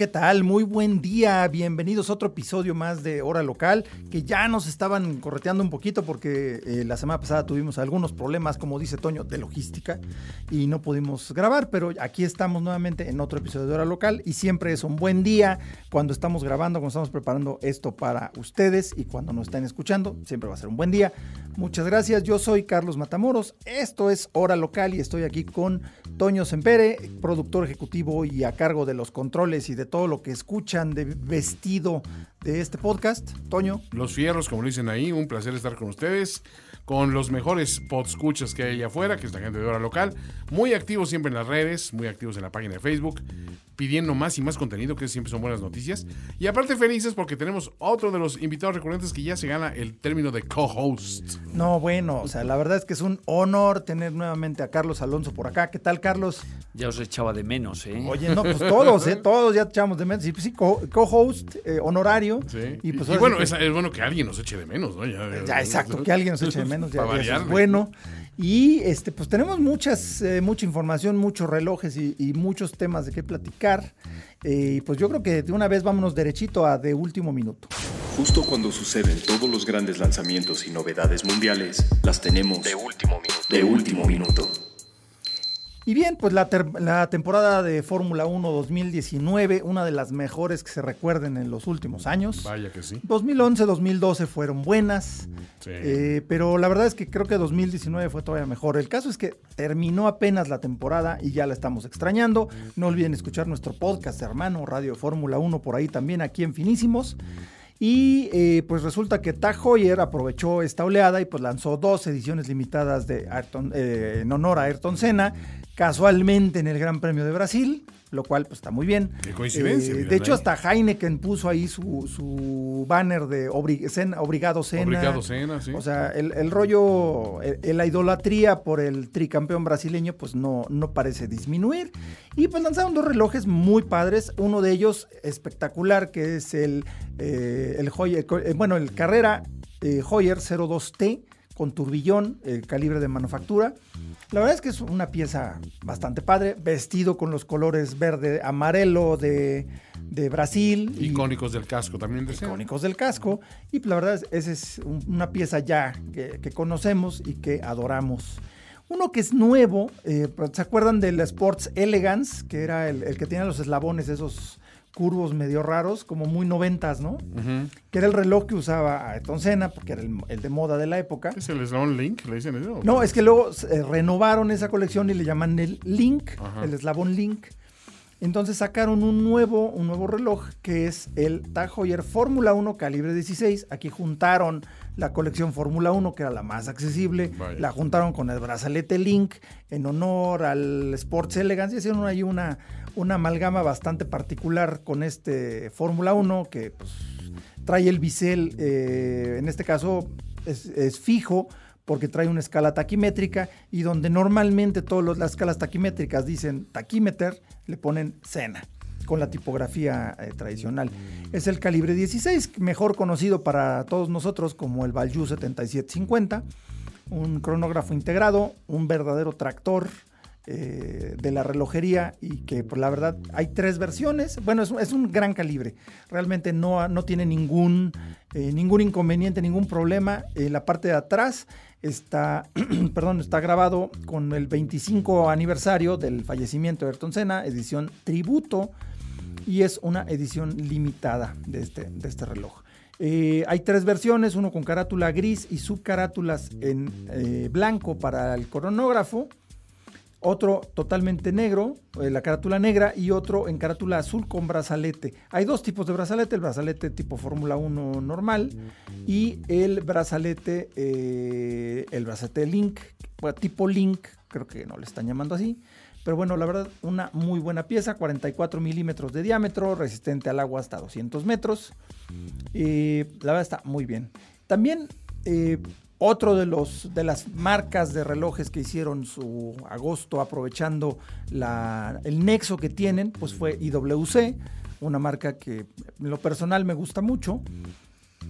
¿Qué tal? Muy buen día. Bienvenidos a otro episodio más de Hora Local, que ya nos estaban correteando un poquito porque eh, la semana pasada tuvimos algunos problemas, como dice Toño, de logística y no pudimos grabar, pero aquí estamos nuevamente en otro episodio de Hora Local y siempre es un buen día cuando estamos grabando, cuando estamos preparando esto para ustedes y cuando nos están escuchando, siempre va a ser un buen día. Muchas gracias. Yo soy Carlos Matamoros. Esto es Hora Local y estoy aquí con Toño Sempere, productor ejecutivo y a cargo de los controles y de todo lo que escuchan de vestido de este podcast. Toño. Los fierros, como dicen ahí, un placer estar con ustedes, con los mejores podscuchas que hay allá afuera, que es la gente de hora local, muy activos siempre en las redes, muy activos en la página de Facebook, pidiendo más y más contenido, que siempre son buenas noticias. Y aparte felices porque tenemos otro de los invitados recurrentes que ya se gana el término de co-host. No, bueno, o sea, la verdad es que es un honor tener nuevamente a Carlos Alonso por acá. ¿Qué tal, Carlos? Ya os echaba de menos, ¿eh? Oye, no, pues todos, ¿eh? Todos ya te echamos de menos. Y pues sí, co- co-host, eh, honorario. Sí. Y, pues Y, bueno, sí es, es bueno que alguien nos eche de menos, ¿no? que- ya, exacto, que alguien nos eche de menos, ya, Para ya eso es bueno. Y este, pues tenemos muchas, eh, mucha información, muchos relojes y, y muchos temas de qué platicar. Eh, Y pues yo creo que de una vez vámonos derechito a de último minuto. Justo cuando suceden todos los grandes lanzamientos y novedades mundiales, las tenemos de último minuto. De último minuto. Y bien, pues la, temporada de Fórmula 1 2019, una de las mejores que se recuerden en los últimos años. Vaya que sí. 2011, 2012 fueron buenas, Sí. eh, pero la verdad es que creo que 2019 fue todavía mejor. El caso es que terminó apenas la temporada y ya la estamos extrañando. No olviden escuchar nuestro podcast, hermano, Radio Fórmula 1, por ahí también, aquí en Finísimos. Y eh, pues resulta que Tag aprovechó esta oleada y pues lanzó dos ediciones limitadas de Ayrton- eh, en honor a Ayrton Senna, casualmente en el Gran Premio de Brasil, lo cual pues está muy bien. Qué coincidencia, Eh, de hecho, hasta Heineken puso ahí su, su banner de obri- Obrigado Senna. Obrigado, Senna, sí. O sea, el, el rollo, el- la idolatría por el tricampeón brasileño, pues no, no parece disminuir. Y pues lanzaron dos relojes muy padres. Uno de ellos espectacular, que es el, eh, el Heuer- eh, bueno, el Carrera eh, Heuer 02T con turbillón, el calibre de manufactura. La verdad es que es una pieza bastante padre, vestido con los colores verde, amarelo de, de Brasil. y- Icónicos del casco también icónicos del casco. Y pues, la verdad, es, esa es un- una pieza ya que, que conocemos y que adoramos. Uno que es nuevo, eh, ¿se acuerdan del Sports Elegance? Que era el, el que tenía los eslabones, esos curvos medio raros, como muy noventas, ¿no? Que era el reloj que usaba Ayrton Senna, porque era el, el de moda de la época. ¿Es el Sloan Link? ¿Le dicen eso? No, es que luego eh, renovaron esa colección y le llaman el Link, el eslabón Link. Entonces sacaron un nuevo, un nuevo reloj que es el Tag Heuer Fórmula 1 calibre 16. Aquí juntaron la colección Fórmula 1, que era la más accesible, Vaya. la juntaron con el brazalete Link en honor al Sports Elegance y hicieron ahí una, una amalgama bastante particular con este Fórmula 1 que pues, trae el bisel, eh, en este caso es, es fijo, porque trae una escala taquimétrica y donde normalmente todas las escalas taquimétricas dicen taquímeter, le ponen Sena con la tipografía eh, tradicional. Es el calibre 16, mejor conocido para todos nosotros como el Valju 7750, un cronógrafo integrado, un verdadero tractor eh, de la relojería y que por la verdad hay tres versiones. Bueno, es, un- es un gran calibre. Realmente no, no tiene ningún, eh, ningún inconveniente, ningún problema. En la parte de atrás está, perdón, está grabado con el 25 aniversario del fallecimiento de Ayrton Senna, edición tributo, y es una edición limitada de este, este reloj. Eh, hay tres versiones, uno con carátula gris y subcarátulas en eh, blanco para el cronógrafo, otro totalmente negro, eh, la carátula negra, y otro en carátula azul con brazalete. Hay dos tipos de brazalete, el brazalete tipo Fórmula 1 normal y el brazalete, el brazalete Link, tipo Link, creo que no le están llamando así, pero bueno, la verdad, una muy buena pieza, 44 milímetros de diámetro, resistente al agua hasta 200 metros. Y la verdad está muy bien. También eh, otro de, los, de las marcas de relojes que hicieron su agosto aprovechando la, el nexo que tienen, pues fue IWC, una marca que en lo personal me gusta mucho.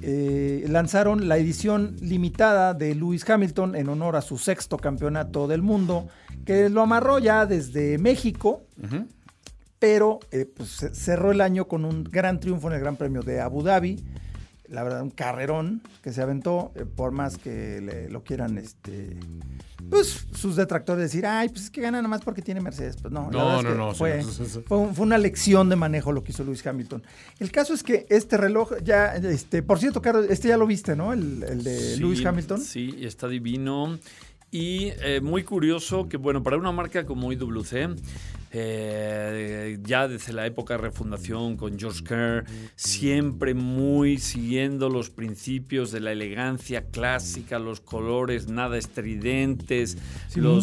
Eh, lanzaron la edición limitada de Lewis Hamilton en honor a su sexto campeonato del mundo, que lo amarró ya desde México, pero eh, pues, cerró el año con un gran triunfo en el Gran Premio de Abu Dhabi la verdad, un carrerón que se aventó, eh, por más que le, lo quieran, este, pues sus detractores decir, ay, pues es que gana nada más porque tiene Mercedes. Pues no, no, no, no, fue, fue, una lección de manejo lo que hizo Lewis Hamilton. El caso es que este reloj ya, este, por cierto, Carlos, este ya lo viste, ¿no? El, el de Lewis Hamilton. Sí, está divino. Y eh, muy curioso que, bueno, para una marca como IWC, eh, ya desde la época de refundación con George Kerr, siempre muy siguiendo los principios de la elegancia clásica, los colores nada estridentes.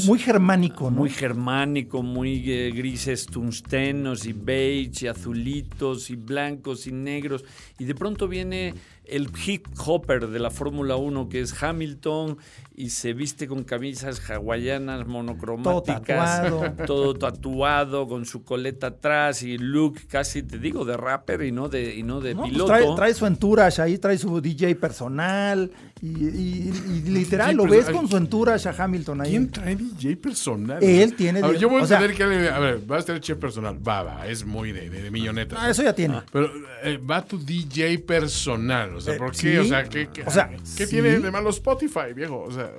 muy germánico, ¿no? Muy germánico, muy eh, grises tungstenos y beige y azulitos y blancos y negros. Y de pronto viene el hip hopper de la Fórmula 1 que es Hamilton y se viste con camisas hawaianas monocromáticas, todo tatuado. todo tatuado, con su coleta atrás y look casi te digo de rapper y no de y no de pues piloto. trae, su entourage ahí, trae su DJ personal y, literal lo ves con su entourage a Hamilton ahí. ¿Quién trae DJ personal? Él tiene. A ver, yo voy a entender que a ver, va a tener chef personal, va, va, es muy de, de, milloneta. Ah, eso ya tiene. Pero eh, va tu DJ personal, o sea, eh, ¿por qué? O sea, ¿qué, qué, o sea, ¿qué tiene de malo Spotify, viejo? O sea,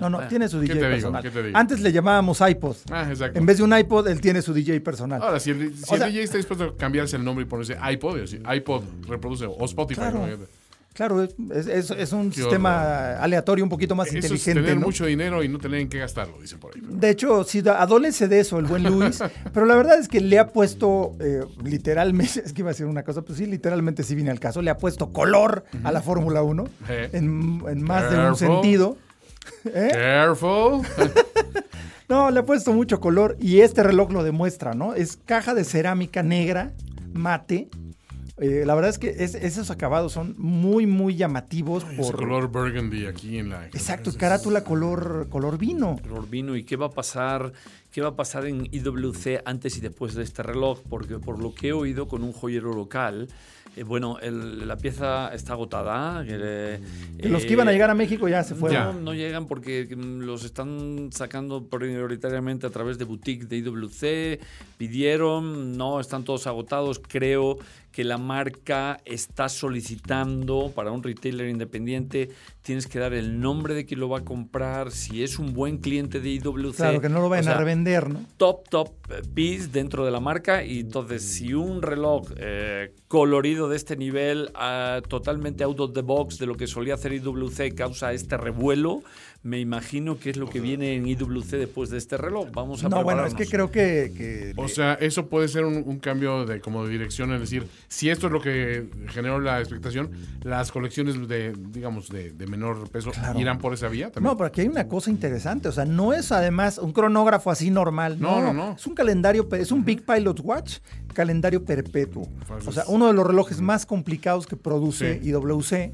no, no, tiene su DJ personal. Antes le llamábamos iPod. Ah, exacto. En vez de un iPod, él tiene su DJ personal. Ahora, si el, DJ está dispuesto a cambiarse el nombre y ponerse iPod, iPod reproduce, o Spotify. Claro. Es, un sistema aleatorio un poquito más inteligente. Es tener mucho dinero y no tener en qué gastarlo, dicen por ahí. De hecho, sí, adolece de eso el buen Luis, pero la verdad es que le ha puesto, eh, literalmente, es que iba a decir una cosa, pues sí, literalmente sí viene al caso, le ha puesto color a la Fórmula 1 en, más de un sentido. ¿Eh? Careful. no, le ha puesto mucho color y este reloj lo demuestra, ¿no? Es caja de cerámica negra, mate. Eh, la verdad es que esos acabados son muy, muy llamativos. por color burgundy aquí en la. Exacto, carátula color, color vino. Color vino. ¿Y qué va a pasar? ¿Qué va a pasar en IWC antes y después de este reloj? Porque por lo que he oído con un joyero local, eh, bueno, la pieza está agotada. Eh, los que iban a llegar a México ya se fueron. No, no llegan porque mm, los están sacando prioritariamente a través de boutique de IWC. Pidieron, no, están todos agotados. Creo que la marca está solicitando para un retailer independiente, tienes que dar el nombre de quien lo va a comprar, si es un buen cliente de IWC. Claro, que no lo vayan a revender, ¿no? Top, top piece dentro de la marca. Y entonces, si un reloj eh, colorido de este nivel, ah, totalmente out of the box de lo que solía hacer IWC, causa este revuelo, me imagino que es lo que viene en IWC después de este reloj. Vamos a No, bueno, es que creo que... o sea, eso puede ser un, cambio de como de dirección, es decir, si esto es lo que generó la expectación, las colecciones de, digamos, de, menor peso irán por esa vía también. No, pero aquí hay una cosa interesante, o sea, no es además un cronógrafo así normal, no, no, no. Es un calendario, es un Big Pilot Watch, calendario perpetuo. O sea, uno de los relojes más complicados que produce IWC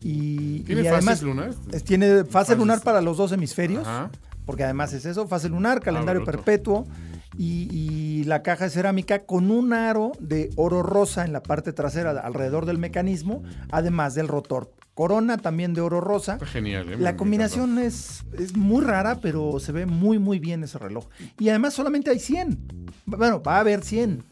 y, ¿Tiene fase lunar? tiene fase lunar para los dos hemisferios, porque además es eso, fase lunar, ah, calendario perpetuo y, la caja de cerámica con un aro de oro rosa en la parte trasera alrededor del mecanismo, además del rotor. Corona también de oro rosa. genial. ¿eh? La combinación es, es muy rara, pero se ve muy, muy bien ese reloj. Y además solamente hay 100. Bueno, va a haber 100.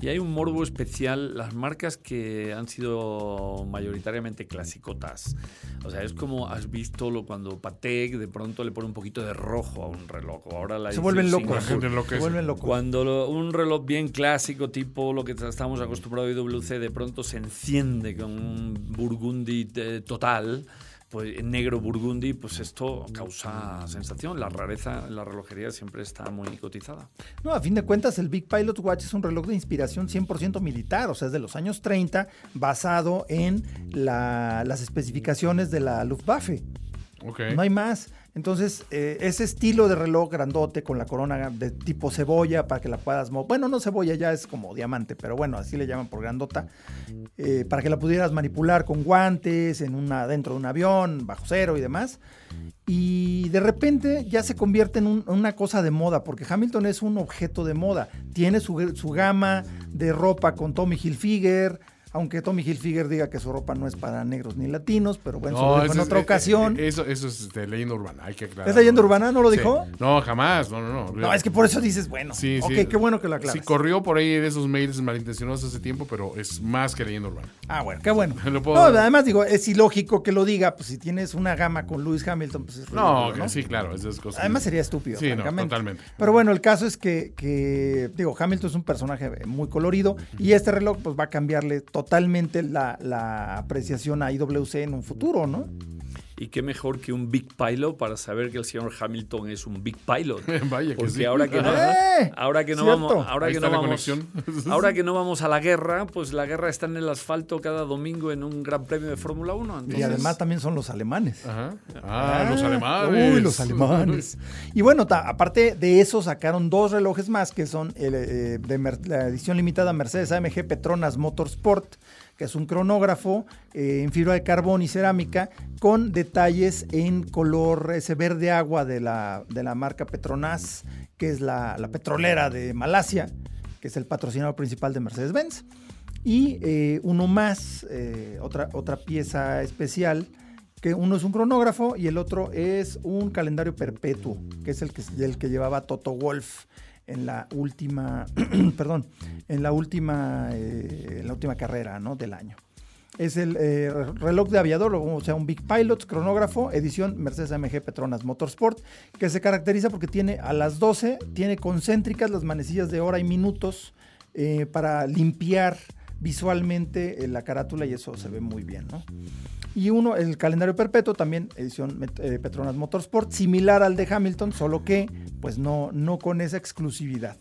Y hay un morbo especial, las marcas que han sido mayoritariamente clasicotas. O sea, es como has visto lo, cuando Patek de pronto le pone un poquito de rojo a un reloj. Ahora la se vuelven locos. Se vuelven locos. Cuando un reloj bien clásico, tipo lo que estamos acostumbrados a IWC, de pronto se enciende con un burgundy eh, total pues en negro burgundy, pues esto causa sensación. La rareza en la relojería siempre está muy cotizada. No, a fin de cuentas, el Big Pilot Watch es un reloj de inspiración 100% militar, o sea, es de los años 30, basado en las especificaciones de la Luftwaffe. No hay más. Entonces, eh, ese estilo de reloj grandote con la corona de tipo cebolla para que la puedas. Bueno, no cebolla, ya es como diamante, pero bueno, así le llaman por grandota. eh, para que la pudieras manipular con guantes, en una, dentro de un avión, bajo cero y demás. Y de repente ya se convierte en un- una cosa de moda, porque Hamilton es un objeto de moda. Tiene su, su gama de ropa con Tommy Hilfiger, aunque Tommy Hilfiger diga que su ropa no es para negros ni latinos, pero bueno, eso lo dijo en eso es- otra eh, ocasión. eh, Eso, eso es de leyenda urbana, hay que aclarar. ¿Es leyenda urbana? ¿No lo Sí. dijo? No, jamás, no, no, no. No, es que por eso dices, bueno, Sí, ok, sí. qué bueno que lo aclaras. Sí, corrió por ahí de esos mails malintencionados hace tiempo, pero es más que leyenda urbana. Ah, bueno, qué bueno. Lo puedo- No, además digo, es ilógico que lo diga, pues si tienes una gama con Lewis Hamilton, pues es No, ridículo, que sí, claro, esas cosas. Además sería estúpido, Sí, no, totalmente. Pero bueno, el caso es que, que, digo, Hamilton es un personaje muy colorido y este reloj pues va a cambiarle totalmente la, la apreciación a IWC en un futuro, ¿no? Y qué mejor que un Big Pilot para saber que el señor Hamilton es un Big Pilot. Vaya que Porque sí. ahora que no, ¡Eh! ahora que no Cierto. vamos, ahora Ahí que no vamos, ahora que no vamos a la guerra, pues la guerra está en el asfalto cada domingo en un Gran Premio de Fórmula 1. Y además también son los alemanes. Ajá. Ah, los alemanes. Uy, los alemanes. Y bueno, ta- aparte de eso, sacaron dos relojes más que son el, eh, de la edición limitada Mercedes AMG Petronas Motorsport, que es un cronógrafo eh, en fibra de carbón y cerámica con detalles en color ese verde agua de la, de la marca Petronas, que es la, la petrolera de Malasia, que es el patrocinador principal de Mercedes-Benz. Y eh, uno más, eh, otra, otra pieza especial, que uno es un cronógrafo y el otro es un calendario perpetuo, que es el que, el que llevaba Toto Wolf en la última, perdón, en la última, eh, en la última carrera ¿no? del año. Es el eh, reloj de aviador, o sea, un Big Pilot cronógrafo, edición Mercedes AMG Petronas Motorsport, que se caracteriza porque tiene a las 12, tiene concéntricas las manecillas de hora y minutos eh, para limpiar visualmente la carátula y eso se ve muy bien, ¿no? Y uno, el calendario perpetuo, también edición eh, Petronas Motorsport, similar al de Hamilton, solo que pues no, no con esa exclusividad.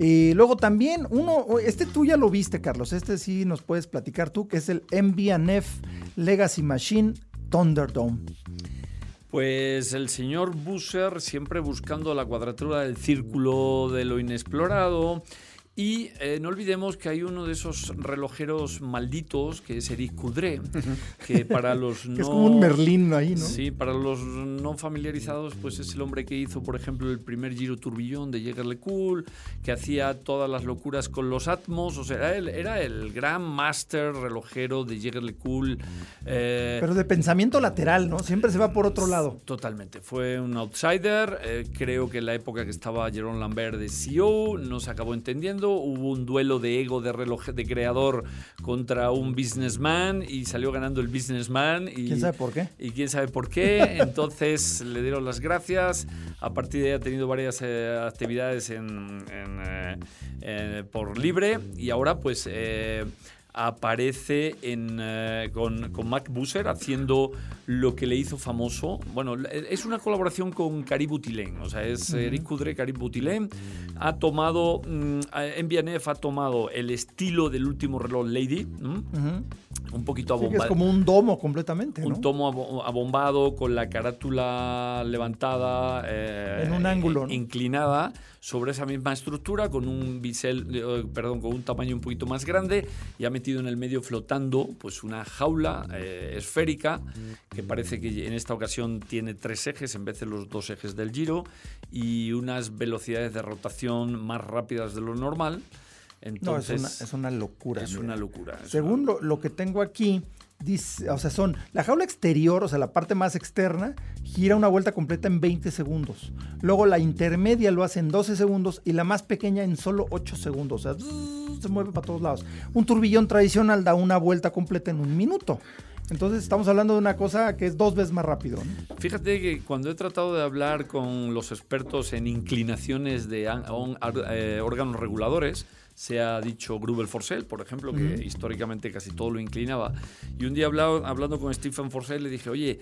Eh, luego también uno, este tú ya lo viste, Carlos, este sí nos puedes platicar tú, que es el MBNF Legacy Machine Thunderdome. Pues el señor Busser siempre buscando la cuadratura del círculo de lo inexplorado. Y eh, no olvidemos que hay uno de esos relojeros malditos, que es Eric Coudray, que para los no... Es como un Merlín ahí, ¿no? Sí, para los no familiarizados, pues es el hombre que hizo, por ejemplo, el primer giro turbillón de Jäger Cool, que hacía todas las locuras con los Atmos, o sea, era el, era el gran máster relojero de Jäger Cool. eh, Pero de pensamiento lateral, ¿no? Siempre se va por otro lado. Totalmente, fue un outsider. eh, creo que en la época que estaba Jerome Lambert de CEO no se acabó entendiendo. Hubo un duelo de ego de reloj de creador contra un businessman y salió ganando el businessman. Y, ¿Quién sabe por qué? Y quién sabe por qué. Entonces le dieron las gracias. A partir de ahí ha tenido varias eh, actividades en, en, eh, eh, por libre y ahora pues. Eh, aparece en, eh, con, con Mac Busser haciendo lo que le hizo famoso. Bueno, es una colaboración con Karim Boutilén, o sea, es Eric Coudray, Karim Boutilén. Ha tomado, mm, eh, MBNF ha tomado el estilo del último reloj Lady, ¿m? Ujú. Un poquito Sí, que es abombado. como un domo completamente, ¿no? Un tomo abo- abombado con la carátula levantada eh, En un ángulo, ¿no? inclinada sobre esa misma estructura con un bisel, eh, perdón, con un tamaño un poquito más grande y ha metido en el medio flotando pues una jaula eh, esférica que parece que en esta ocasión tiene tres ejes en vez de los dos ejes del giro y unas velocidades de rotación más rápidas de lo normal. No, es una, es una locura. es mira. una locura. es Según una- lo, lo que tengo aquí, dice, o sea, son la jaula exterior, o sea, la parte más externa, gira una vuelta completa en 20 segundos. Luego la intermedia lo hace en 12 segundos y la más pequeña en solo 8 segundos. O sea, se mueve para todos lados. Un turbillón tradicional da una vuelta completa en un minuto. Entonces estamos hablando de una cosa que es dos veces más rápido. ¿no? Fíjate que cuando he tratado de hablar con los expertos en inclinaciones de eh, órganos reguladores, se ha dicho Grubel Forsell, por ejemplo, que históricamente casi todo lo inclinaba. Y un día hablado- hablando con Stephen Forsell le dije, oye,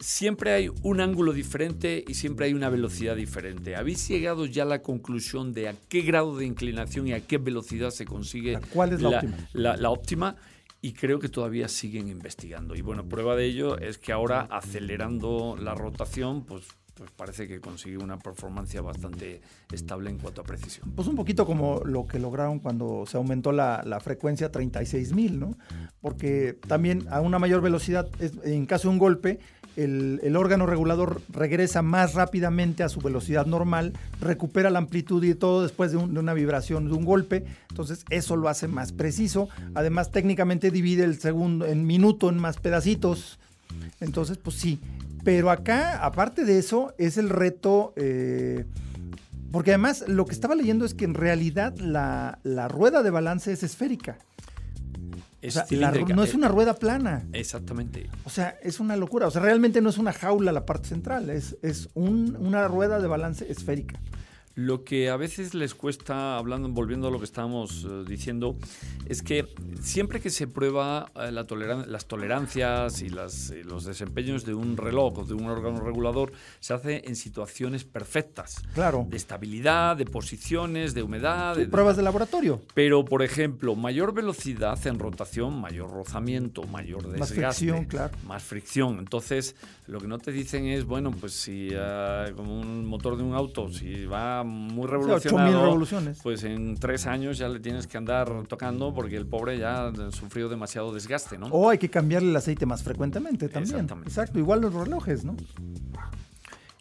siempre hay un ángulo diferente y siempre hay una velocidad diferente. ¿Habéis llegado ya a la conclusión de a qué grado de inclinación y a qué velocidad se consigue ¿Cuál es la óptima? la- la óptima? y creo que todavía siguen investigando. Y bueno, prueba de ello es que ahora acelerando la rotación, pues pues parece que consiguió una performance bastante estable en cuanto a precisión. Pues un poquito como lo que lograron cuando se aumentó la, la frecuencia a 36.000, ¿no? Porque también a una mayor velocidad, en caso de un golpe, el, órgano regulador regresa más rápidamente a su velocidad normal, recupera la amplitud y todo después de, de, una vibración, de un golpe. Entonces eso lo hace más preciso. Además técnicamente divide el segundo en minuto en más pedacitos. Entonces pues sí, pero acá, aparte de eso, es el reto, eh, porque además lo que estaba leyendo es que en realidad la, la rueda de balance es esférica. Es o sea, la, no es una rueda plana. Exactamente. O sea, es una locura. O sea, realmente no es una jaula la parte central, es, es un, una rueda de balance esférica. Lo que a veces les cuesta, hablando, volviendo a lo que estábamos uh, diciendo, es que siempre que se prueba la toleran las tolerancias y, las, y, los desempeños de un reloj o de un órgano regulador, se hace en situaciones perfectas. Claro. De estabilidad, de posiciones, de humedad. Sí, de, pruebas de laboratorio. Pero, por ejemplo, mayor velocidad en rotación, mayor rozamiento, mayor desgaste. Más fricción, claro. Más fricción. Entonces, lo que no te dicen es, bueno, pues si uh, como un motor de un auto, si va muy revolucionado, revoluciones. pues en tres años ya le tienes que andar tocando porque el pobre ya sufrió demasiado desgaste, ¿no? O hay que cambiarle el aceite más frecuentemente también. Exactamente. Exacto, igual los relojes, ¿no?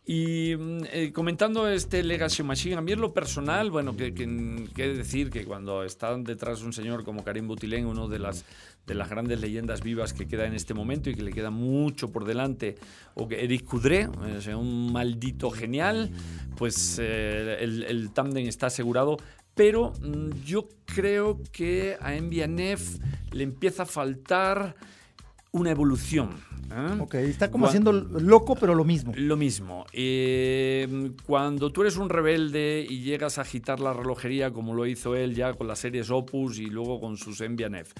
Y eh, comentando este Legacy Machine, a mí en lo personal, bueno, que, que, que decir que cuando está detrás un señor como Karim Butilén, uno de las, de las grandes leyendas vivas que queda en este momento y que le queda mucho por delante, o que Eric Coudray, eh, un maldito genial, pues eh, el, el tándem está asegurado. Pero mmm, yo creo que a Envianef le empieza a faltar una evolución. ¿eh? Ok, está como haciendo loco, pero lo mismo. Lo mismo. Eh, cuando tú eres un rebelde y llegas a agitar la relojería como lo hizo él ya con las series Opus y luego con sus Envianef,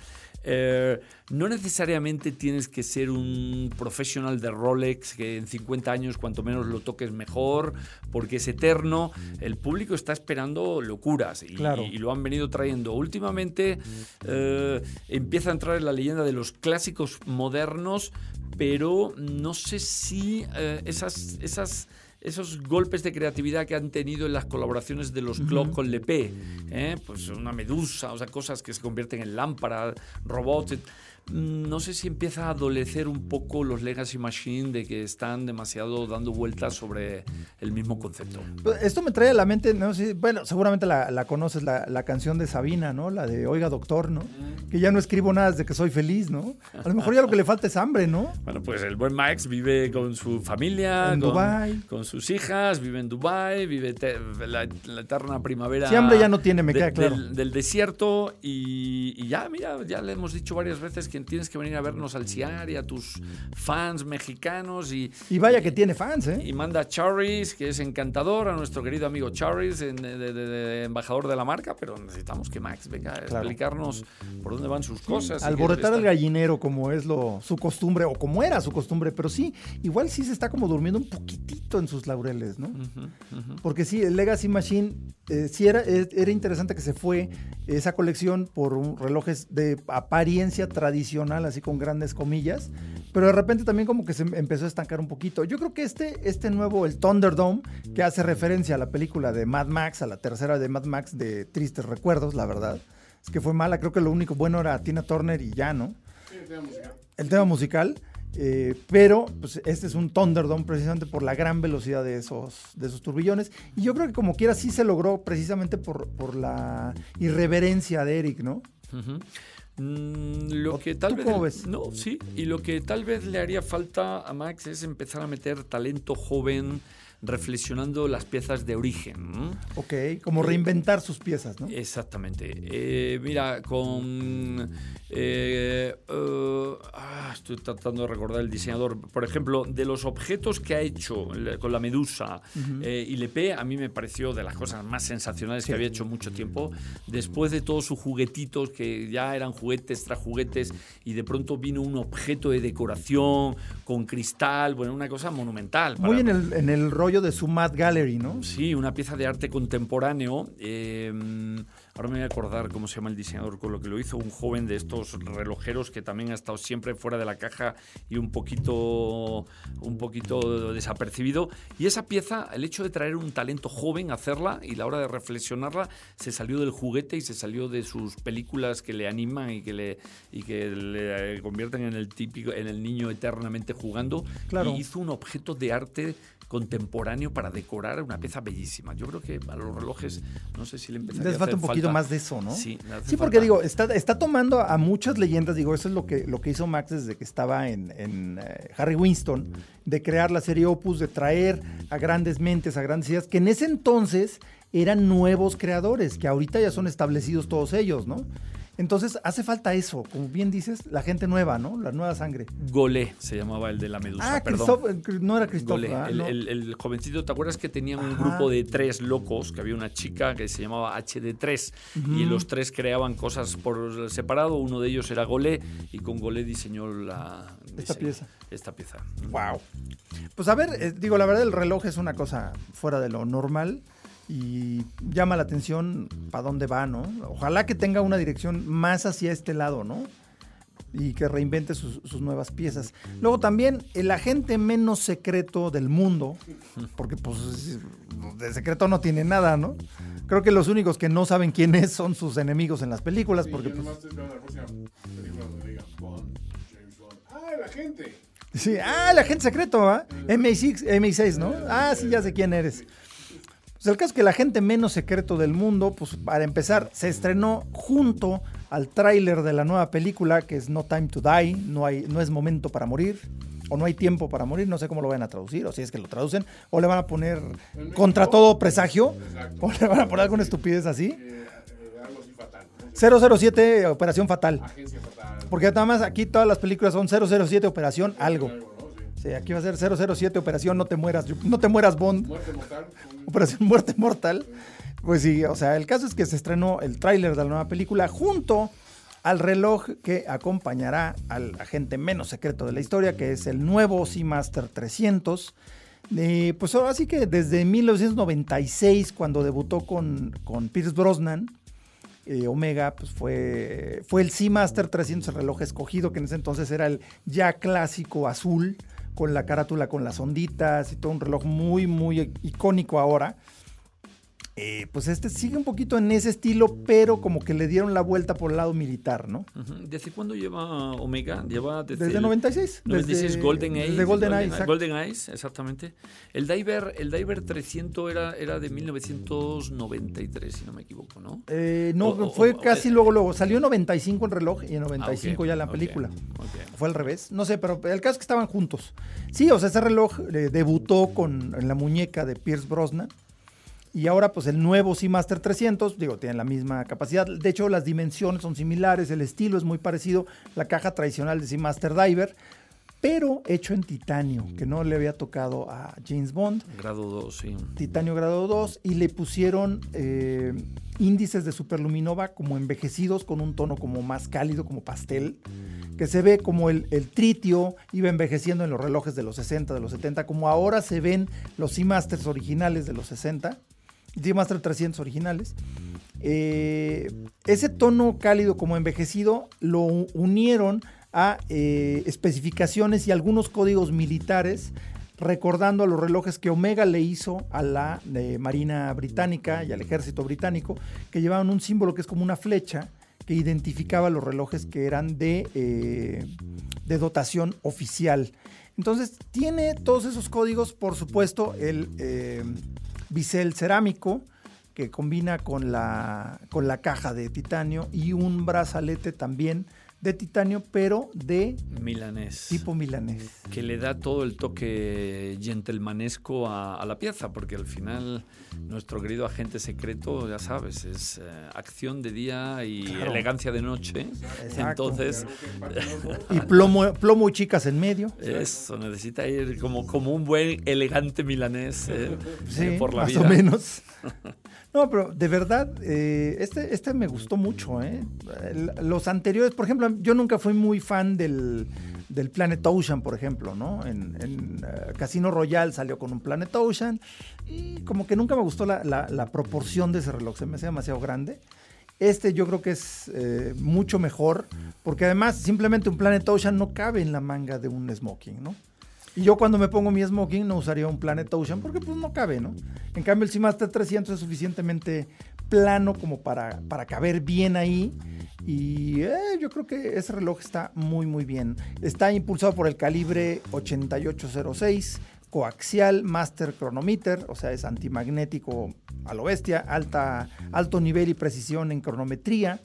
eh, no necesariamente tienes que ser un profesional de Rolex que en 50 años cuanto menos lo toques mejor, porque es eterno. El público está esperando locuras y, Claro. y- y lo han venido trayendo. Últimamente eh, empieza a entrar en la leyenda de los clásicos modernos, pero no sé si eh, esas, esas, esos golpes de creatividad que han tenido en las colaboraciones de los Clock con Lepé, ¿eh? pues una medusa, o sea, cosas que se convierten en lámparas, robots. Mm, No sé si empieza a adolecer un poco los Legacy Machine de que están demasiado dando vueltas sobre el mismo concepto. Pues, Esto me trae a la mente, no sé, bueno, seguramente la, la conoces, la, la canción de Sabina, ¿no? La de Oiga Doctor, ¿no? Que ya no escribo nada desde que soy feliz, ¿no? A lo mejor ya lo que le falta es hambre, ¿no? Bueno, pues el buen Max vive con su familia, En con, Dubái. con sus hijas, vive en Dubai, vive te- la, la eterna primavera. Si hambre ya no tiene, me de- queda claro. Del, del desierto y, y ya, mira, ya le hemos dicho varias veces que tienes que venir a vernos al CIAR y a tus fans mexicanos y, Y vaya que tiene fans, ¿eh? y manda a Charis, que es encantador, a nuestro querido amigo Charis, de, de- de embajador de la marca, pero necesitamos que Max venga a Claro. explicarnos por dónde van sus cosas. y que Alborotar el gallinero como es lo, su costumbre o como era su costumbre, pero sí, igual sí se está como durmiendo un poquitito en sus laureles, ¿no? Porque sí, el Legacy Machine, eh, sí era, era interesante que se fue esa colección por un relojes de apariencia tradicional, así con grandes comillas, pero de repente también como que se empezó a estancar un poquito. Yo creo que este, este nuevo, el Thunderdome, que hace referencia a la película de Mad Max, a la tercera de Mad Max de Tristes Recuerdos, la verdad, es que fue mala, creo que lo único bueno era Tina Turner y ya, ¿no? el tema musical, eh, pero pues, este es un Thunderdome precisamente por la gran velocidad de esos, de esos turbillones. Y yo creo que como quiera sí se logró precisamente por, por la irreverencia de Eric, ¿no? Ujú. Mm, lo ¿O que tal vez ves? no sí y lo que tal vez le haría falta a Max es empezar a meter talento joven reflexionando las piezas de origen. Ok, como reinventar sus piezas, ¿no? Exactamente. Eh, mira, con... eh, eh, ah, estoy tratando de recordar el diseñador. Por ejemplo, de los objetos que ha hecho con la medusa eh, y Lepé, a mí me pareció de las cosas más sensacionales que había hecho mucho tiempo. Después de todos sus juguetitos, que ya eran juguetes tras juguetes, y de pronto vino un objeto de decoración con cristal, bueno, una cosa monumental. Muy para- en el, en el rollo de su Mad Gallery, ¿no? Sí, una pieza de arte contemporáneo. eh, ahora me voy a acordar cómo se llama el diseñador con lo que lo hizo, un joven de estos relojeros que también ha estado siempre fuera de la caja y un poquito, un poquito desapercibido. Y esa pieza, el hecho de traer un talento joven a hacerla y la hora de reflexionarla, se salió del juguete y se salió de sus películas que le animan y que le, y que le convierten en el típico, en el niño eternamente jugando. Claro. Y hizo un objeto de arte contemporáneo para decorar una pieza bellísima. Yo creo que a los relojes, no sé si le empezaría Les a falta hacer un poquito falta. más de eso, ¿no? Sí, Sí, porque falta. digo, está, está tomando a muchas leyendas, digo, eso es lo que, lo que hizo Max desde que estaba en, en, eh, Harry Winston, de crear la serie Opus, de traer a grandes mentes, a grandes ideas, que en ese entonces eran nuevos creadores, que ahorita ya son establecidos todos ellos, ¿no? Entonces hace falta eso, como bien dices, la gente nueva, ¿no? La nueva sangre. Golé se llamaba el de la medusa, Ah, perdón. Christoph, no era Golé, ¿verdad? el, No. el- el jovencito, ¿te acuerdas que tenían un Ajá. grupo de tres locos? Que había una chica que se llamaba HD3 y los tres creaban cosas por separado. Uno de ellos era Golé y con Golé diseñó la, Esta diseñó pieza. Esta pieza. Wow. Pues a ver, eh, digo, la verdad el reloj es una cosa fuera de lo normal y llama la atención para dónde va, ¿no? Ojalá que tenga una dirección más hacia este lado, ¿no? Y que reinvente sus, sus nuevas piezas. Luego también el agente menos secreto del mundo, porque pues es- de secreto no tiene nada, ¿no? Creo que los únicos que no saben quién es son sus enemigos en las películas, porque yo pues, estoy esperando la próxima película donde diga Bond, James Bond. ¡Ah, la gente! Sí, ah, el agente secreto, ¿ah? MI6, MI6, ¿no? Ah, sí, ya sé quién eres. Pues el caso es que el agente menos secreto del mundo, pues para empezar, se estrenó junto al tráiler de la nueva película que es No Time to Die, no, hay, no es momento para morir, o no hay tiempo para morir, no sé cómo lo van a traducir, o si es que lo traducen, o le van a poner contra todo presagio, o le van a poner alguna estupidez así. Eh, eh. 007, Operación fatal. Porque nada más aquí todas las películas son 007, Operación Algo. Sí. Sí, aquí va a ser 007, Operación No Te Mueras, no te mueras Bond, Muerte mortal. Operación Muerte Mortal. Pues sí, o sea, el caso es que se estrenó el tráiler de la nueva película junto al reloj que acompañará al agente menos secreto de la historia, que es el nuevo Seamaster 300. Eh, pues ahora sí que desde 1996, cuando debutó con, con Pierce Brosnan, eh, Omega, pues fue, fue el Seamaster 300, el reloj escogido, que en ese entonces era el ya clásico azul, con la carátula con las onditas y todo un reloj muy, muy icónico ahora. Eh, pues este sigue un poquito en ese estilo, pero como que le dieron la vuelta por el lado militar, ¿no? ¿Desde cuándo lleva Omega? Lleva desde, Desde el 96. 96 desde- Golden Age. Desde Golden Age, exacto. Golden Eyes, exactamente. El Diver, el Diver 300 era, era de 1993, si no me equivoco, ¿no? Eh, no, O- fue o- casi eh, luego, luego. Salió en 95 el reloj y en Ah, 95 ok, ya la película. Fue al revés. No sé, pero el caso es que estaban juntos. Sí, o sea, ese reloj eh, debutó con, en la muñeca de Pierce Brosnan. Y ahora, pues el nuevo Seamaster 300, digo, tiene la misma capacidad. De hecho, las dimensiones son similares, el estilo es muy parecido. La caja tradicional de Seamaster Diver, pero hecho en titanio, que no le había tocado a James Bond. Grado 2, sí. Titanio grado 2 y le pusieron eh, índices de superluminova como envejecidos con un tono como más cálido, como pastel, que se ve como el, el tritio iba envejeciendo en los relojes de los 60, de los 70, como ahora se ven los Seamasters originales de los 60, Seamaster 300 originales. Eh, ese tono cálido como envejecido lo unieron a eh, especificaciones y algunos códigos militares recordando a los relojes que Omega le hizo a la eh, Marina Británica y al ejército británico, que llevaban un símbolo que es como una flecha que identificaba los relojes que eran de, de dotación oficial. Entonces, tiene todos esos códigos, por supuesto, el bisel cerámico, que combina con la, con la caja de titanio y un brazalete también de titanio, pero de Milanés. tipo milanés. que le da todo el toque gentlemanesco a, a la pieza, porque al final nuestro querido agente secreto, ya sabes, es eh, acción de día y Claro. elegancia de noche. Exacto. Entonces, Y plomo, plomo y chicas en medio. eso necesita ir como, como un buen elegante milanés eh, Sí, eh, por la más vida. o menos. No, pero de verdad, eh, este, este me gustó mucho. ¿eh? Los anteriores, por ejemplo, yo nunca fui muy fan del, del Planet Ocean, por ejemplo, ¿no? En, eh, Casino Royale salió con un Planet Ocean y como que nunca me gustó la, la- la proporción de ese reloj, se me hace demasiado grande. Este yo creo que es eh, mucho mejor, porque además simplemente un Planet Ocean no cabe en la manga de un smoking, ¿no? Y yo cuando me pongo mi smoking no usaría un Planet Ocean porque pues no cabe, ¿no? En cambio el Seamaster 300 es suficientemente plano como para, para caber bien ahí. Y eh, yo creo que ese reloj está muy muy bien. Está impulsado por el calibre 8806, coaxial, master chronometer, o sea, es antimagnético a lo bestia, alta, alto nivel y precisión en cronometría.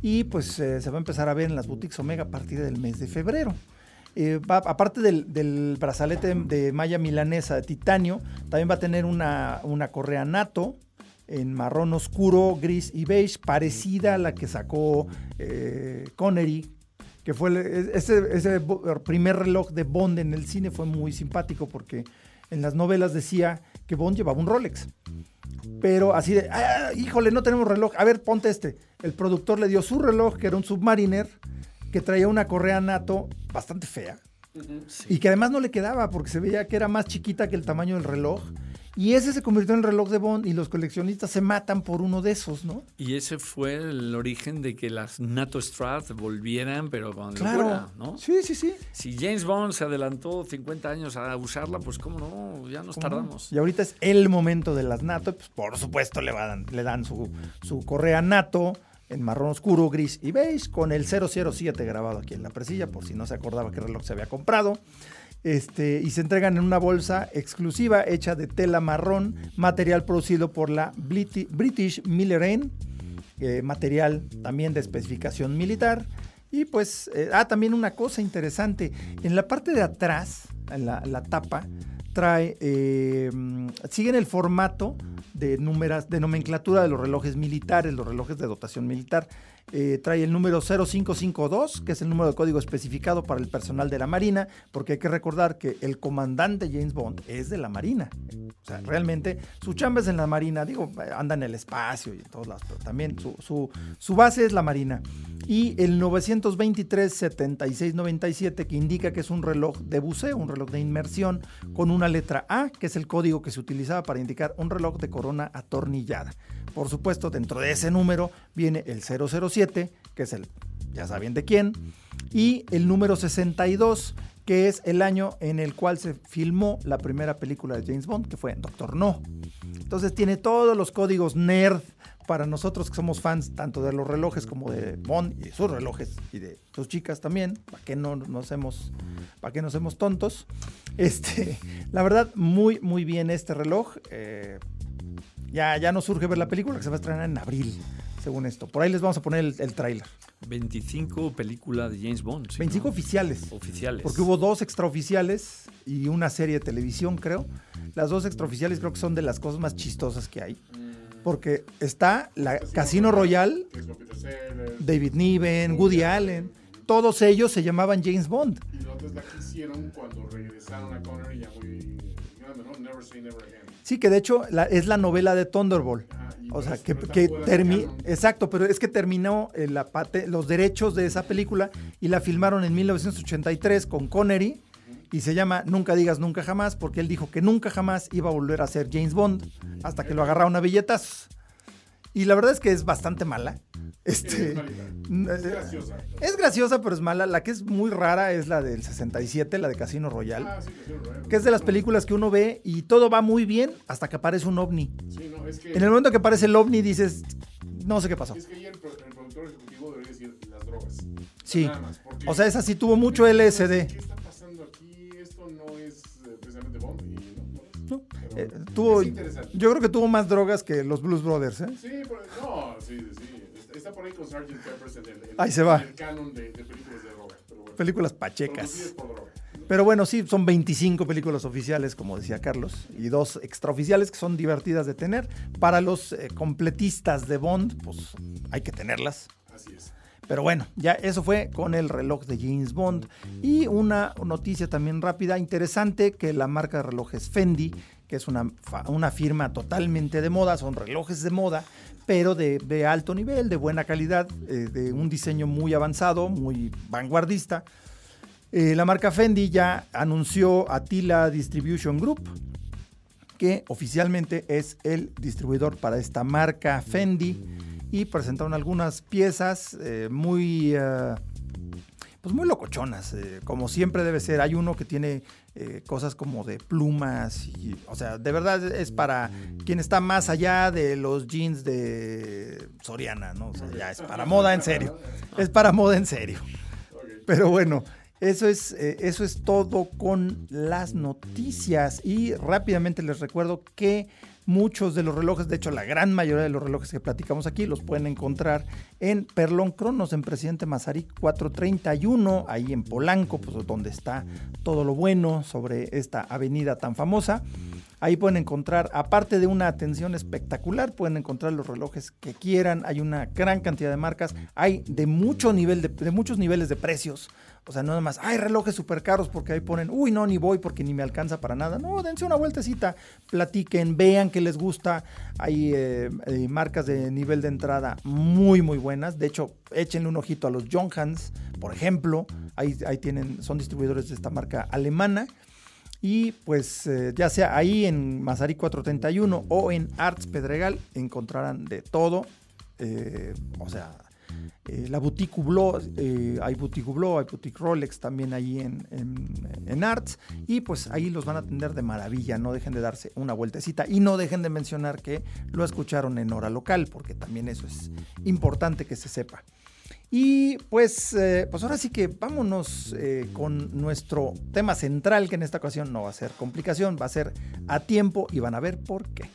Y pues eh, se va a empezar a ver en las boutiques Omega a partir del mes de febrero. Eh, va- aparte del, del brazalete de malla milanesa de titanio, también va a tener una, una correa NATO en marrón oscuro, gris y beige, parecida a la que sacó eh, Connery, que fue el- ese, ese primer reloj de Bond en el cine fue muy simpático porque en las novelas decía que Bond llevaba un Rolex. Pero así de, "Ah, híjole, no tenemos reloj. A ver, ponte este. El productor le dio su reloj, que era un Submariner, que traía una correa NATO bastante fea. Y que además no le quedaba porque se veía que era más chiquita que el tamaño del reloj. Y ese se convirtió en el reloj de Bond y los coleccionistas se matan por uno de esos, ¿no? Y ese fue el origen de que las NATO Strat volvieran, pero con locura, Claro. ¿no? Sí, sí, sí. Si James Bond se adelantó 50 años a usarla, pues cómo no, ya nos tardamos. Y ahorita es el momento de las NATO. Pues por supuesto le, van, le dan su, su correa NATO en marrón oscuro, gris y beige con el 007 grabado aquí en la presilla por si no se acordaba qué reloj se había comprado. Este, y se entregan en una bolsa exclusiva hecha de tela marrón, material producido por la British Millerain, eh, material también de especificación militar. Y pues, eh, ah, también una cosa interesante, en la parte de atrás, en la tapa, eh, siguen el formato de, numeras, de nomenclatura de los relojes militares, los relojes de dotación militar. Eh, trae el número 0552, que es el número de código especificado para el personal de la Marina, porque hay que recordar que el comandante James Bond es de la Marina. O sea, realmente su chamba es en la Marina, digo, anda en el espacio y en todos lados, pero también su, su, su base es la Marina. Y el 923-7697, que indica que es un reloj de buceo, un reloj de inmersión, con una letra A, que es el código que se utilizaba para indicar un reloj de corona atornillada. Por supuesto, dentro de ese número viene el 007, que es el, ya saben de quién, y el número 62, que es el año en el cual se filmó la primera película de James Bond, que fue Doctor No. Entonces tiene todos los códigos nerd para nosotros que somos fans tanto de los relojes como de Bond y sus relojes y de sus chicas también, para que no nos hemos, para que no seamos tontos. Este, la verdad, muy, muy bien este reloj. Eh, ya, ya nos surge ver la película que se va a estrenar en abril, según esto. Por ahí les vamos a poner el, el tráiler. 25 películas de James Bond. ¿sí, 25 no? oficiales. oficiales. Porque hubo dos extraoficiales y una serie de televisión, creo. Las dos extraoficiales creo que son de las cosas más chistosas que hay. Porque está la Casino Peter Sellers. David Niven, Woody Allen. Todos ellos se llamaban James Bond. Y la que hicieron cuando regresaron a Connery ya muy grande, ¿no? Never Say Never Again. Sí, que de hecho la- es la novela de Thunderbolt. O sea, pues, que, está que fuera del termi- canon. Exacto, pero es que terminó la parte, los derechos de esa película y la filmaron en 1983 con Connery y se llama Nunca digas nunca jamás porque él dijo que nunca jamás iba a volver a ser James Bond hasta que lo agarraron a billetazos. Y la verdad es que es bastante mala. Este, Es Es eh, graciosa. es graciosa, pero es mala. La que es muy rara es la del 67, la de Casino Royale. Ah, sí, que sí, right. Que es de las películas que uno ve y todo va muy bien hasta que aparece un ovni. Sí, no, es que, En el momento que aparece el ovni dices, no sé qué pasó. es que ahí el, el productor ejecutivo debería decir las drogas. Sí. Nada más, O sea, esa sí tuvo mucho LSD. ¿Qué está pasando aquí? Esto no es eh, precisamente Bond. Y no, No, eh, tuvo, yo creo que tuvo más drogas que los Blues Brothers, ¿eh? Sí, por- no, sí, sí. Está- por ahí con Sgt. Peppers en el, en- Ahí se va. en el canon de, de películas de droga. Pero bueno, Películas pachecas. por droga. Pero bueno, sí, son 25 películas oficiales, como decía Carlos, y dos extraoficiales que son divertidas de tener. Para los eh, completistas de Bond, pues hay que tenerlas. Así es. Pero bueno, ya eso fue con el reloj de James Bond. Y una noticia también rápida, interesante, que la marca de relojes Fendi, que es una, una firma totalmente de moda, son relojes de moda, pero de, alto nivel, de buena calidad, eh, de un diseño muy avanzado, muy vanguardista. Eh, la marca Fendi ya anunció a Tila Distribution Group, que oficialmente es el distribuidor para esta marca Fendi, y presentaron algunas piezas eh, muy, pues muy locochonas, eh, como siempre debe ser. Hay uno que tiene eh, cosas como de plumas, y, o sea, de verdad es para quien está más allá de los jeans de Soriana, ¿no? O sea, ya es para moda en serio, es para moda en serio. Pero bueno, eso es, eh, eso es todo con las noticias. Y rápidamente les recuerdo que muchos de los relojes, de hecho la gran mayoría de los relojes que platicamos aquí, los pueden encontrar en Perlón Cronos, en Presidente Mazarik 431, ahí en Polanco, pues donde está todo lo bueno sobre esta avenida tan famosa. Ahí pueden encontrar, aparte de una atención espectacular, pueden encontrar los relojes que quieran. Hay una gran cantidad de marcas. Hay de nivel, de muchos niveles de precios. O sea, no nada más, hay relojes súper caros porque ahí ponen, uy, no, ni voy porque ni me alcanza para nada. No, dense una vueltecita, platiquen, vean qué les gusta. Hay eh, eh, marcas de nivel de entrada muy, muy buenas. De hecho, échenle un ojito a los John Hans, por ejemplo. Ahí, ahí tienen, son distribuidores de esta marca alemana. Y pues eh, ya sea ahí en Mazarí 431 o en Arts Pedregal encontrarán de todo. O sea, eh, la boutique Hublot, eh, hay boutique Hublot, hay boutique Rolex también ahí en, en, en, Arts. Y pues ahí los van a atender de maravilla. No dejen de darse una vueltecita. Y no dejen de mencionar que lo escucharon en hora local, porque también eso es importante que se sepa. Y pues, eh, pues ahora sí que vámonos eh, con nuestro tema central, que en esta ocasión no va a ser complicación, va a ser a tiempo y van a ver por qué.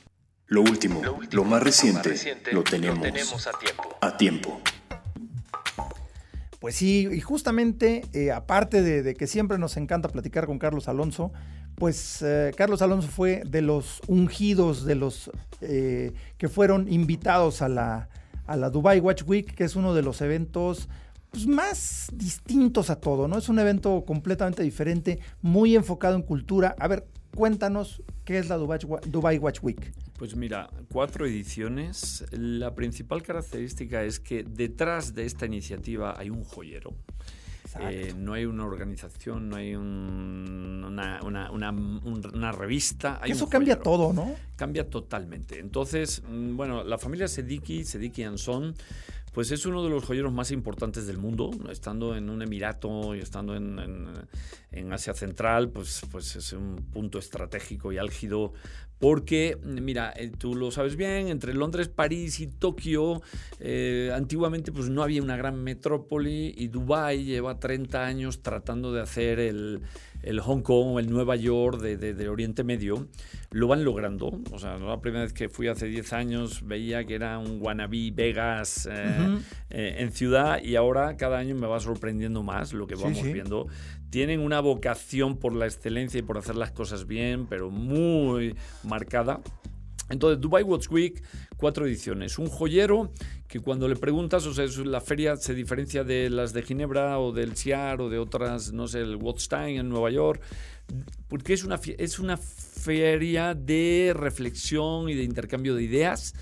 Lo último, lo, último, lo más, reciente, más reciente, lo tenemos, lo tenemos a tiempo. A tiempo. Pues sí, y justamente, eh, aparte de, que siempre nos encanta platicar con Carlos Alonso, pues eh, Carlos Alonso fue de los ungidos, de los eh, que fueron invitados a la, a la Dubai Watch Week, que es uno de los eventos pues, más distintos a todo, ¿no? Es un evento completamente diferente, muy enfocado en cultura. A ver, cuéntanos qué es la Dubai, Watch Week. Pues mira, cuatro ediciones. La principal característica es que detrás de esta iniciativa hay un joyero. Eh, no hay una organización, no hay un, una, una, una, una, revista. Hay Eso cambia todo, ¿no? Cambia totalmente. Entonces, mm, bueno, la familia Sediki, Sediki Anson, pues es uno de los joyeros más importantes del mundo, estando en un emirato y estando en, en, Asia Central, pues, pues es un punto estratégico y álgido. Porque, mira, eh, tú lo sabes bien, entre Londres, París y Tokio, eh, antiguamente pues no había una gran metrópoli y Dubái lleva 30 años tratando de hacer el, el Hong Kong el Nueva York de, de, de, Oriente Medio, lo van logrando. O sea, la primera vez que fui hace 10 años veía que era un wannabe Vegas eh, uh -huh. eh, en ciudad y ahora cada año me va sorprendiendo más lo que vamos sí, sí. viendo. Tienen una vocación por la excelencia y por hacer las cosas bien, pero muy marcada. Entonces, Dubai Watch Week, cuatro ediciones. Un joyero que cuando le preguntas, o sea, la feria se diferencia de las de Ginebra o del CIAR o de otras, no sé, el Watchstein en Nueva York, porque es una, es una feria de reflexión y de intercambio de ideas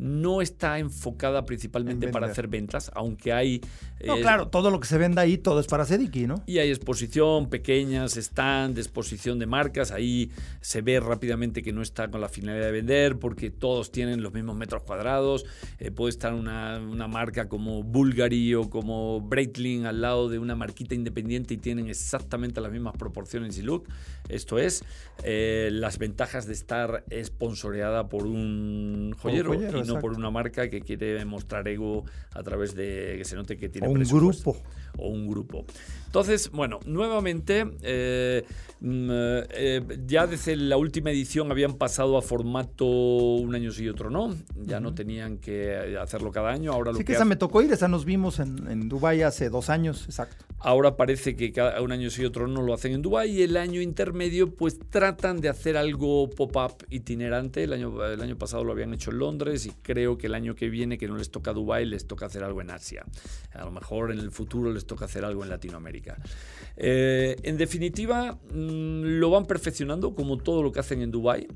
no está enfocada principalmente para hacer ventas, aunque hay... No, eh, claro, todo lo que se venda ahí, todo es para Sediki, ¿no? Y hay exposición, pequeñas, stand, exposición de marcas, ahí se ve rápidamente que no está con la finalidad de vender, porque todos tienen los mismos metros cuadrados, eh, puede estar una, una, marca como Bulgari o como Breitling al lado de una marquita independiente y tienen exactamente las mismas proporciones y look. Esto es, eh, las ventajas de estar sponsoreada por un joyero, joyero no por una marca que quiere mostrar ego a través de que se note que tiene o un grupo o un grupo. Entonces, bueno, nuevamente, eh, eh, ya desde la última edición habían pasado a formato un año sí y otro no. Ya uh -huh. no tenían que hacerlo cada año. Ahora sí lo que, que esa me tocó ir, esa nos vimos en, en Dubái hace dos años, exacto. Ahora parece que cada un año sí y otro no lo hacen en Dubái y el año intermedio pues tratan de hacer algo pop-up itinerante. El año, año pasado lo habían hecho en Londres y creo que el año que viene que no les toca Dubái les toca hacer algo en Asia. A lo mejor en el futuro les toca hacer algo en Latinoamérica. Eh, en definitiva, mmm, lo van perfeccionando como todo lo que hacen en Dubái.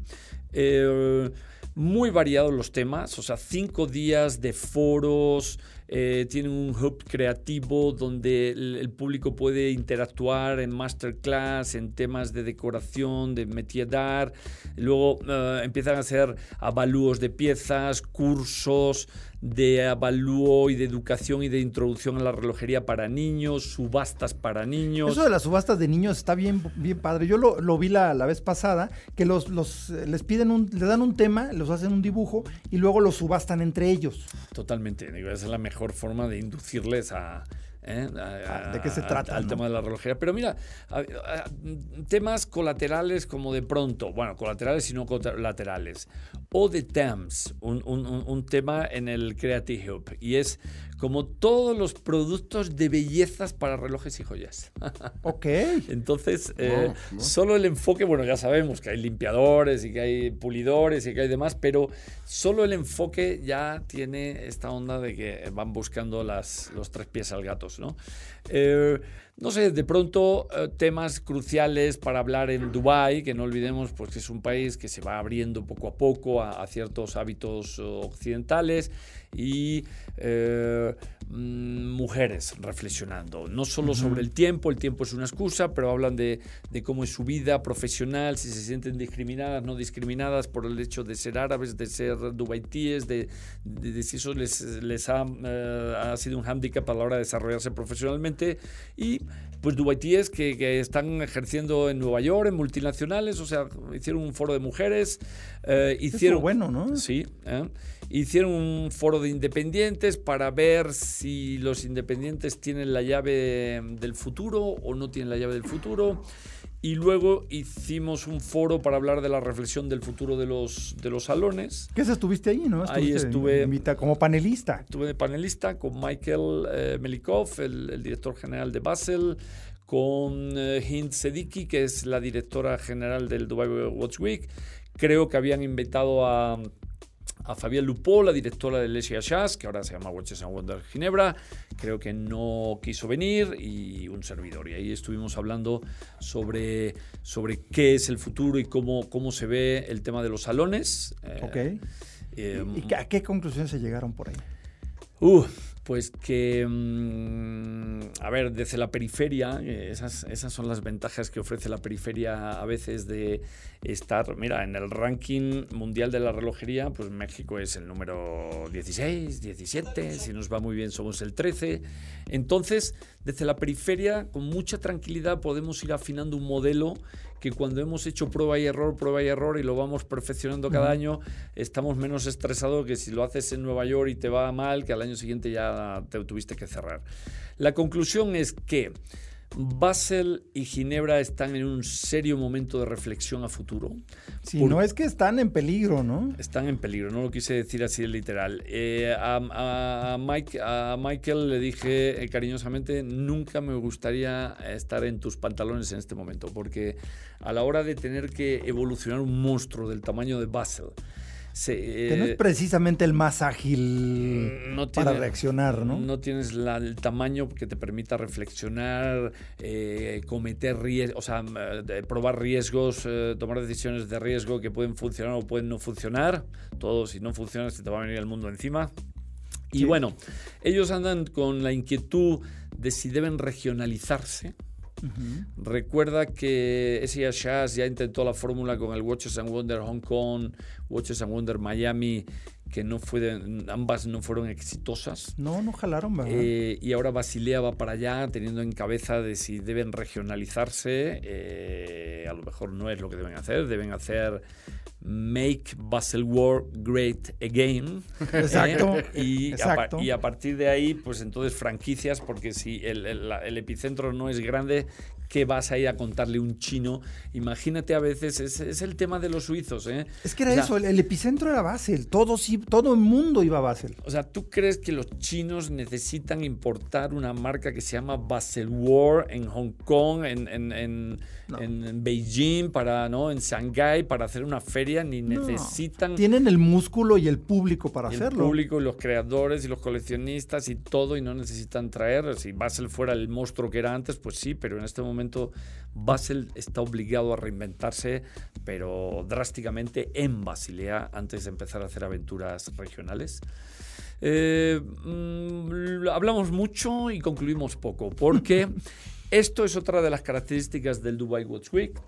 Eh, muy variados los temas, o sea, cinco días de foros, eh, tienen un hub creativo donde el, público puede interactuar en masterclass, en temas de decoración, de métier d'art. Luego eh, empiezan a hacer avalúos de piezas, cursos de avalúo y de educación y de introducción a la relojería para niños, subastas para niños. Eso de las subastas de niños está bien, bien padre. Yo lo, vi la, vez pasada, que los, los les piden un, le dan un tema, los hacen un dibujo y luego lo subastan entre ellos. Totalmente, esa es la mejor forma de inducirles a, ¿eh? Ah, ¿De qué se trata? Al, tema de la relojería. Pero mira, temas colaterales como de pronto, bueno, colaterales y no colaterales. O de TAMS, un, un, tema en el Creative Hub. Y es como todos los productos de bellezas para relojes y joyas. Ok. Entonces, eh, solo el enfoque, bueno, ya sabemos que hay limpiadores y que hay pulidores y que hay demás, pero solo el enfoque ya tiene esta onda de que van buscando las, los tres pies al gato, ¿no? Eh, no sé, de pronto eh, temas cruciales para hablar en Dubái, que no olvidemos pues, que es un país que se va abriendo poco a poco a, ciertos hábitos occidentales y eh, mujeres reflexionando, no solo sobre el tiempo, el tiempo es una excusa, pero hablan de, cómo es su vida profesional, si se sienten discriminadas, no discriminadas por el hecho de ser árabes, de ser dubaitíes, de, si eso les, les ha, eh, ha sido un hándicap a la hora de desarrollarse profesionalmente. Y pues dubaitíes que, que, están ejerciendo en Nueva York, en multinacionales, o sea, hicieron un foro de mujeres, eh, hicieron... bueno, ¿no? Sí, eh, hicieron un foro de independientes para ver si los independientes tienen la llave del futuro o no tienen la llave del futuro. Y luego hicimos un foro para hablar de la reflexión del futuro de los, de los salones. ¿Qué estuviste ahí, no? ahí estuve. como panelista. Estuve de panelista con Michael eh, Melikov, el, director general de Basel, con eh, Hind Sediki, que es la directora general del Dubai Watch Week. Creo que habían invitado a a Fabián Lupó, la directora de Lesia Jazz, que ahora se llama Watches and Wonder Ginebra. Creo que no quiso venir y un servidor. Y ahí estuvimos hablando sobre, sobre qué es el futuro y cómo, cómo se ve el tema de los salones. Ok. Eh, ¿Y a qué conclusiones se llegaron por ahí? Uh, pues que, mm, a ver, desde la periferia, eh, esas, esas son las ventajas que ofrece la periferia a veces de estar, mira, en el ranking mundial de la relojería, pues México es el número 16, 17, si nos va muy bien somos el 13. Entonces, desde la periferia, con mucha tranquilidad podemos ir afinando un modelo que cuando hemos hecho prueba y error, prueba y error y lo vamos perfeccionando cada año, estamos menos estresados que si lo haces en Nueva York y te va mal, que al año siguiente ya te tuviste que cerrar. La conclusión es que Basel y Ginebra están en un serio momento de reflexión a futuro. Si no es que están en peligro, ¿no? Están en peligro, no lo quise decir así literal. Eh, a, Mike, a, Michael le dije eh, cariñosamente, nunca me gustaría estar en tus pantalones en este momento, porque a la hora de tener que evolucionar un monstruo del tamaño de Basel, que no es precisamente el más ágil para reaccionar, ¿no? No tienes el tamaño que te permita reflexionar, eh, cometer riesgos, o sea, probar riesgos, eh, tomar decisiones de riesgo que pueden funcionar o pueden no funcionar. Todo, si no funciona, se te va a venir el mundo encima. Y bueno, ellos andan con la inquietud de si deben regionalizarse Recuerda que ese Shaz ya intentó la fórmula con el Watches and Wonder Hong Kong, Watches and Wonder Miami, que no fue ambas no fueron exitosas. No, no jalaron, ¿verdad? Eh, y ahora Basilea va para allá teniendo en cabeza de si deben regionalizarse. Eh, a lo mejor no es lo que deben hacer, deben hacer Make War Great Again. Exacto. y, A, y, A, partir de ahí, pues entonces franquicias, porque si el, el, epicentro no es grande, ¿qué vas a ir a contarle un chino? Imagínate a veces, es, es el tema de los suizos. ¿eh? Es que era eso, el, epicentro era Basel, todo, todo el mundo iba a Basel. O sea, ¿tú crees que los chinos necesitan importar una marca que se llama War en Hong Kong, en, en, en, en Beijing, para, ¿no? en Shanghái, para hacer una feria? ni necesitan. Tienen el músculo y el público para y hacerlo. El público y los creadores y los coleccionistas y todo, y no necesitan traer. Si Basel fuera el monstruo que era antes, pues sí, pero en este momento Basel está obligado a reinventarse, pero drásticamente en Basilea antes de empezar a hacer aventuras regionales. Eh, mm, hablamos mucho y concluimos poco, porque esto es otra de las características del Dubai Watch Week.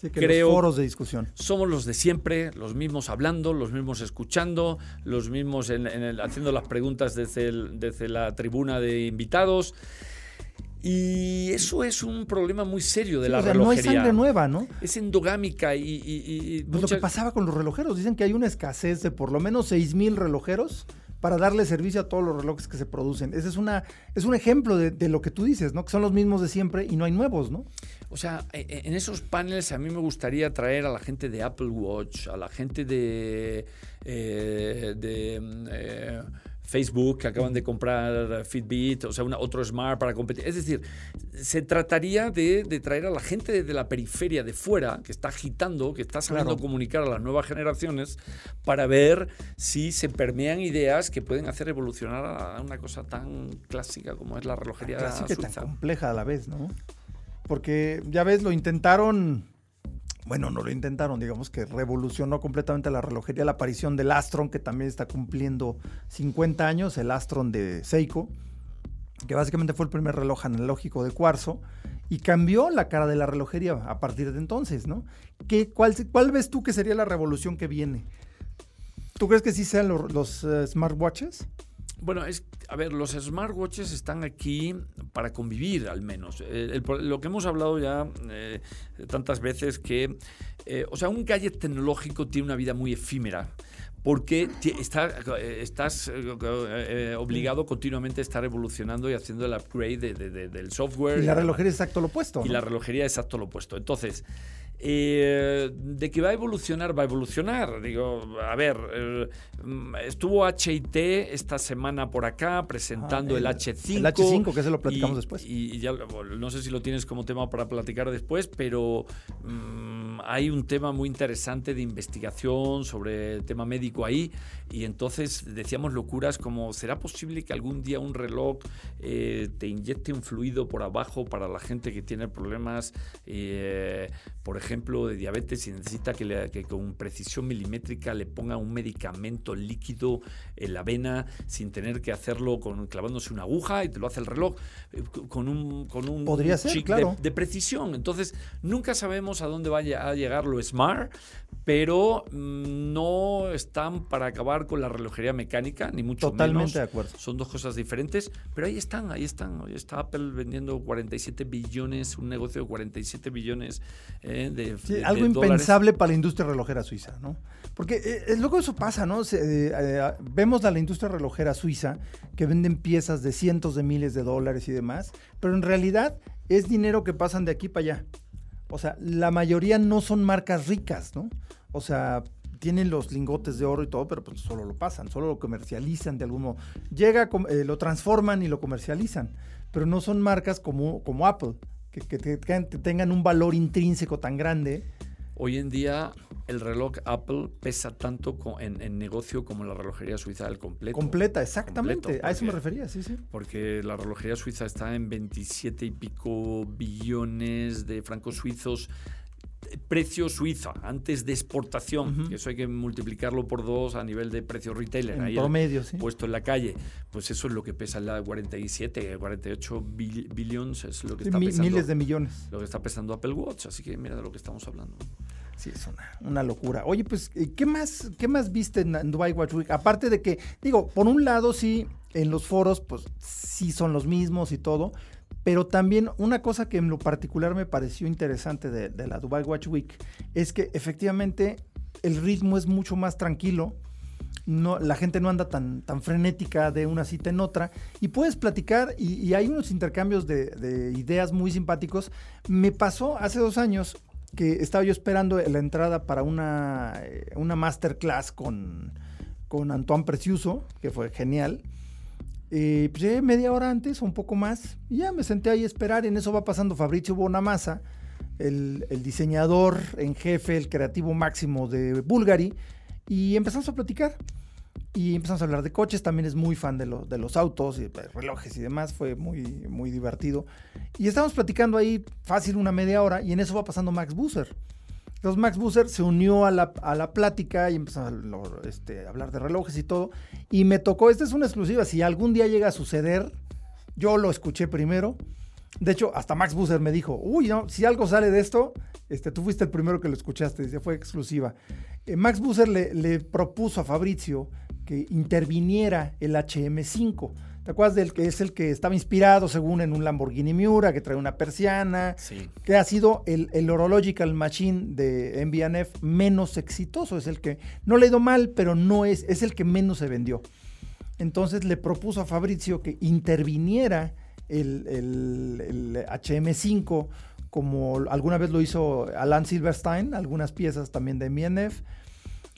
Sí, que Creo, los foros de discusión. Somos los de siempre, los mismos hablando, los mismos escuchando, los mismos en, el, haciendo las preguntas desde, desde la tribuna de invitados. Y eso es un problema muy serio de la o sea, relojería. No hay sangre nueva, ¿no? Es endogámica y... y, y pues Lo que pasaba con los relojeros. Dicen que hay una escasez de por lo menos 6.000 relojeros para darle servicio a todos los relojes que se producen. Ese es, una, es un ejemplo de, lo que tú dices, ¿no? Que son los mismos de siempre y no hay nuevos, ¿no? O sea, e, e, en esos paneles a mí me gustaría traer a la gente de Apple Watch, a la gente de... Eh, de eh, Facebook, que acaban de comprar Fitbit, o sea, una, otro Smart para competir. Es decir, se trataría de, traer a la gente de la periferia de fuera, que está agitando, que está sabiendo comunicar a las nuevas generaciones, para ver si se permean ideas que pueden hacer evolucionar a una cosa tan clásica como es la relojería clásica y tan compleja a la vez, ¿no? Porque ya ves, lo intentaron bueno, no lo intentaron, digamos que revolucionó completamente la relojería, la aparición del Astron, que también está cumpliendo 50 años, el Astron de Seiko, que básicamente fue el primer reloj analógico de cuarzo, y cambió la cara de la relojería a partir de entonces, ¿no? ¿Qué, cuál, cuál, ves tú que sería la revolución que viene? ¿Tú crees que sí sean los, eh, smartwatches? Bueno, es, a ver, los smartwatches están aquí para convivir al menos. Eh, lo que hemos hablado ya eh, tantas veces que, eh, o sea, un gadget tecnológico tiene una vida muy efímera porque está, estás obligado continuamente a estar evolucionando y haciendo el upgrade del software. Y la relojería es exacto lo opuesto. Y la relojería es exacto lo opuesto. Entonces, eh, de que va a evolucionar, va a evolucionar. Digo, a ver, eh, estuvo HIT esta semana por acá presentando ah, el, H5. El H5, que se lo platicamos después. Y, ya no sé si lo tienes como tema para platicar después, pero mm, hay un tema muy interesante de investigación sobre el tema médico ahí. Y entonces decíamos locuras como, ¿será posible que algún día un reloj eh, te inyecte un fluido por abajo para la gente que tiene problemas, por ejemplo? Ejemplo, de diabetes y necesita que, con precisión milimétrica le ponga un medicamento líquido en la vena sin tener que hacerlo con clavándose una aguja y te lo hace el reloj eh, con un con un Podría ser, claro. de, precisión. Entonces, nunca sabemos a dónde vaya a llegar lo smart, pero mm, no están para acabar con la relojería mecánica, ni mucho menos. Totalmente de acuerdo. Son dos cosas diferentes, pero ahí están, ahí están. Hoy está Apple vendiendo 47 billones, un negocio de 47 billones eh, algo impensable para la industria relojera suiza, ¿no? Porque eh, luego eso pasa, ¿no? Eh, eh, vemos a la industria relojera suiza que venden piezas de cientos de miles de dólares y demás, pero en realidad es dinero que pasan de aquí para allá. O sea, la mayoría no son marcas ricas, ¿no? O sea, tienen los lingotes de oro y todo, pero pues solo lo pasan, solo lo comercializan de algún modo. Llega, lo transforman y lo comercializan, pero no son marcas como, como Apple, que, tengan un valor intrínseco tan grande. Hoy en día el reloj Apple pesa tanto en, negocio como la relojería suiza del completo. Completa, exactamente. a eso me refería, sí, sí. Porque la relojería suiza está en 27 y pico billones de francos suizos precio suiza antes de exportación, que eso hay que multiplicarlo por dos a nivel de precio retailer. En promedio, sí. Puesto en la calle, pues eso es lo que pesa la 47, 48 billones, es lo que está pesando. Miles de millones. Lo que está pesando Apple Watch, así que mira de lo que estamos hablando. Sí, es una, locura. Oye, pues, ¿qué más, qué más viste en, Dubai Watch Week? Aparte de que, digo, por un lado sí, en los foros, pues sí son los mismos y todo, pero también una cosa que en lo particular me pareció interesante de, la Dubai Watch Week es que efectivamente el ritmo es mucho más tranquilo. La gente no anda tan, tan frenética de una cita en otra y puedes platicar y, hay unos intercambios de, ideas muy simpáticos. Me pasó hace dos años que estaba yo esperando la entrada para una, eh, una masterclass con, con Antoine Preciuso, que fue genial. Y pues llegué media hora antes o un poco más y ya me senté ahí a esperar en eso va pasando Fabricio Bonamassa el, diseñador en jefe, el creativo máximo de Bulgari, y empezamos a platicar. Y empezamos a hablar de coches, también es muy fan de, de los autos, y relojes y demás, fue muy, muy divertido. Y estábamos platicando ahí fácil una media hora y en eso va pasando Max Busser. Entonces Max Busser se unió a la, a la plática y empezó a, este, hablar de relojes y todo. Y me tocó, esta es una exclusiva, si algún día llega a suceder, yo lo escuché primero. De hecho, hasta Max Busser me dijo, uy, no, si algo sale de esto, este, tú fuiste el primero que lo escuchaste, dice, fue exclusiva. Eh, Max Busser le, le propuso a Fabrizio que interviniera el HM5. ¿Te acuerdas del que es el que estaba inspirado, según, en un Lamborghini Miura, que trae una persiana? Sí. Que ha sido el, el Horological Machine de MBNF menos exitoso. Es el que no le ha ido mal, pero no es, es el que menos se vendió. Entonces le propuso a Fabrizio que interviniera el, el, el HM5, como alguna vez lo hizo Alan Silverstein, algunas piezas también de MBNF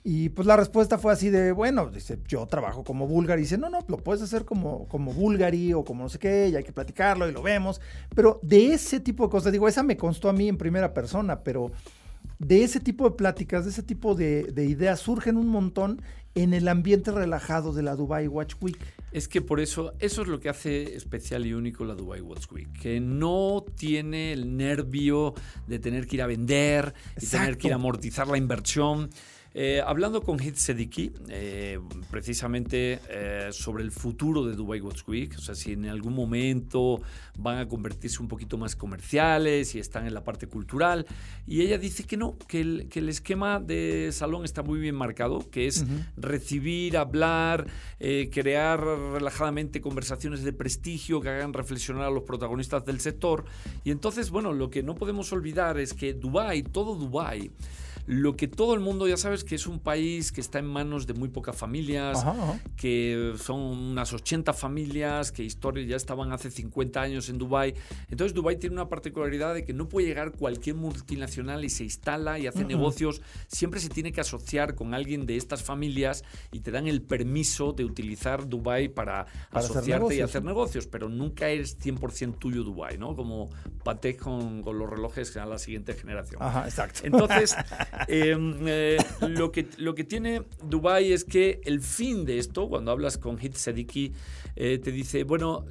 y pues la respuesta fue así de, bueno, dice, yo trabajo como Bulgari. Dice, no, no, lo puedes hacer como, como Bulgari o como no sé qué, y hay que platicarlo y lo vemos. Pero de ese tipo de cosas, digo, esa me constó a mí en primera persona, pero de ese tipo de pláticas, de ese tipo de, de ideas surgen un montón en el ambiente relajado de la Dubai Watch Week. Es que por eso, eso es lo que hace especial y único la Dubai Watch Week, que no tiene el nervio de tener que ir a vender, y tener que ir a amortizar la inversión. Eh, hablando con Hit Sediki, eh, precisamente eh, sobre el futuro de Dubai Watch Week, o sea, si en algún momento van a convertirse un poquito más comerciales y están en la parte cultural, y ella dice que no, que el, esquema de salón está muy bien marcado, que es recibir, hablar, crear relajadamente conversaciones de prestigio que hagan reflexionar a los protagonistas del sector, y entonces, bueno, lo que no podemos olvidar es que Dubai, todo Dubai, lo que todo el mundo ya sabes que es un país que está en manos de muy pocas familias, que son unas 80 familias, que historias ya estaban hace 50 años en Dubái. Entonces Dubái tiene una particularidad de que no puede llegar cualquier multinacional y se instala y hace negocios. Siempre se tiene que asociar con alguien de estas familias y te dan el permiso de utilizar Dubái para, asociarte y hacer negocios, pero nunca es 100% tuyo Dubái, ¿no? Como Patek con, con, los relojes a la siguiente generación. Ajá, exacto. Entonces, Em, eh, lo, que, lo que tiene Dubai es que el fin de esto, cuando hablas con Hit Sadiki, eh, te dice, bueno,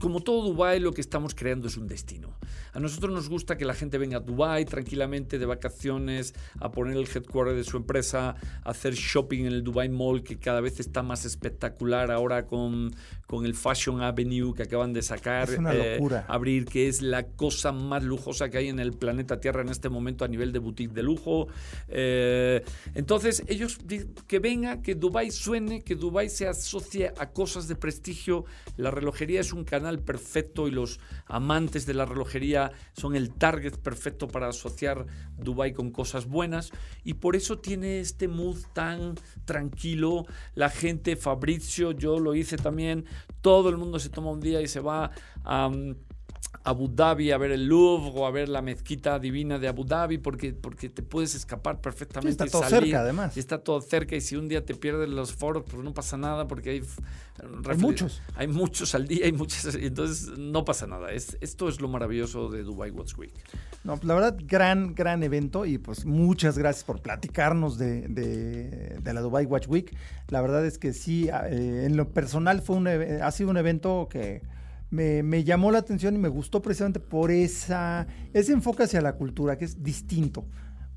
como todo Dubai, lo que estamos creando es un destino. A nosotros nos gusta que la gente venga a Dubai tranquilamente de vacaciones, a poner el headquarter de su empresa, a hacer shopping en el Dubai Mall, que cada vez está más espectacular ahora con, con el Fashion Avenue que acaban de sacar. Es una eh, locura. abrir, que es la cosa más lujosa que hay en el planeta Tierra en este momento a nivel de boutique de lujo. Eh, entonces, ellos que venga, que Dubai suene, que Dubai se asocie a cosas de prestigio. La relojería es un canal perfecto y los amantes de la relojería son el target perfecto para asociar Dubai con cosas buenas y por eso tiene este mood tan tranquilo. La gente, Fabrizio, yo lo hice también, todo el mundo se toma un día y se va a... Abu Dhabi a ver el Louvre o a ver la mezquita divina de Abu Dhabi porque, porque te puedes escapar perfectamente. está todo cerca además. está todo cerca y si un día te pierdes los foros pues no pasa nada porque hay, hay muchos. Hay muchos al día, hay muchas, entonces no pasa nada. Es, esto es lo maravilloso de Dubai Watch Week. No, pues, la verdad, gran, gran evento y pues muchas gracias por platicarnos de, de, la Dubai Watch Week. La verdad es que sí, eh, en lo personal fue un, ha sido un evento que me, llamó la atención y me gustó precisamente por esa, ese enfoque hacia la cultura, que es distinto.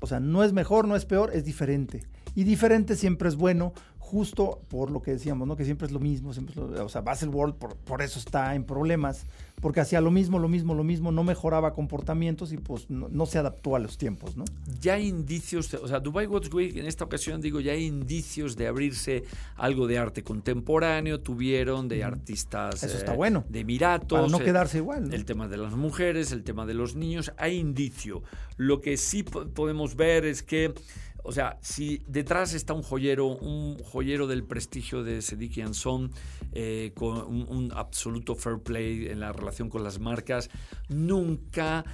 O sea, no es mejor, no es peor, es diferente. Y diferente siempre es bueno, justo por lo que decíamos, ¿no? Que siempre es lo mismo, siempre o sea, Baselworld por, por eso está en problemas, porque hacía lo mismo, lo mismo, lo mismo, no mejoraba comportamientos y pues no, se adaptó a los tiempos, ¿no? Ya hay indicios, o sea, Dubai Watch Week en esta ocasión digo, ya hay indicios de abrirse algo de arte contemporáneo, tuvieron de artistas eso está eh, bueno. de Emiratos. Para no quedarse igual. El tema de las mujeres, el tema de los niños, hay indicio. Lo que sí podemos ver es que o sea, si detrás está un joyero, un joyero del prestigio de Sediki Son, eh, con un, absoluto fair play en la relación con las marcas, nunca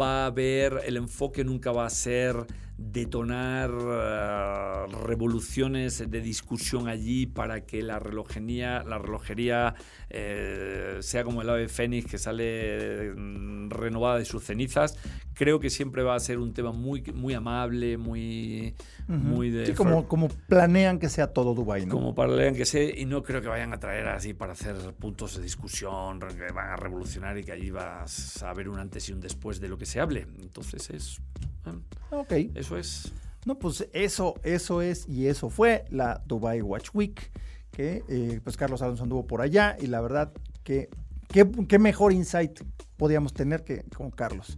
va a haber, el enfoque nunca va a ser detonar eh, revoluciones de discusión allí para que la relojería, la relojería eh, sea como el ave fénix que sale mm, renovada de sus cenizas. Creo que siempre va a ser un tema muy, muy amable, muy, muy de... Sí, como, como planean que sea todo Dubái, ¿no? Como planean que sea, y no creo que vayan a traer así para hacer puntos de discusión, que van a revolucionar y que allí vas a ver un antes y un después de lo que se hable. Entonces es... Ah, ok. Eso es. No, pues eso, eso es y eso fue la Dubai Watch Week, que eh, pues Carlos Alonso anduvo por allá y la verdad que qué, mejor insight podíamos tener que con Carlos.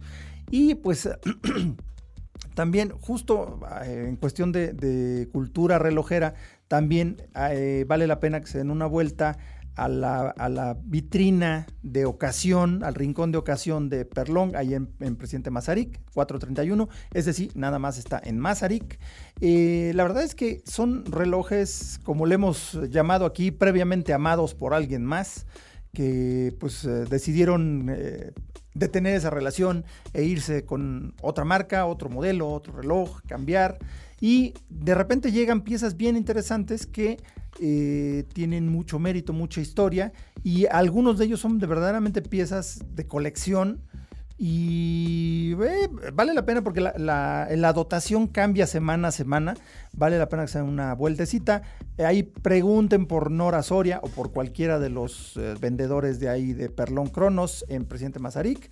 Y pues también justo eh, en cuestión de, cultura relojera, también eh, vale la pena que se den una vuelta a la, vitrina de ocasión, al rincón de ocasión de Perlong, ahí en, Presidente Mazarik, 431, es decir, nada más está en Mazarik. Eh, la verdad es que son relojes, como le hemos llamado aquí, previamente amados por alguien más, que pues eh, decidieron eh, detener esa relación e irse con otra marca, otro modelo, otro reloj, cambiar. Y de repente llegan piezas bien interesantes que eh, tienen mucho mérito, mucha historia, y algunos de ellos son de verdaderamente piezas de colección. Y eh, vale la pena porque la, dotación cambia semana a semana. Vale la pena que sea una vueltecita. ahí pregunten por Nora Soria o por cualquiera de los eh, vendedores de ahí de Perlón Cronos en Presidente Mazarik.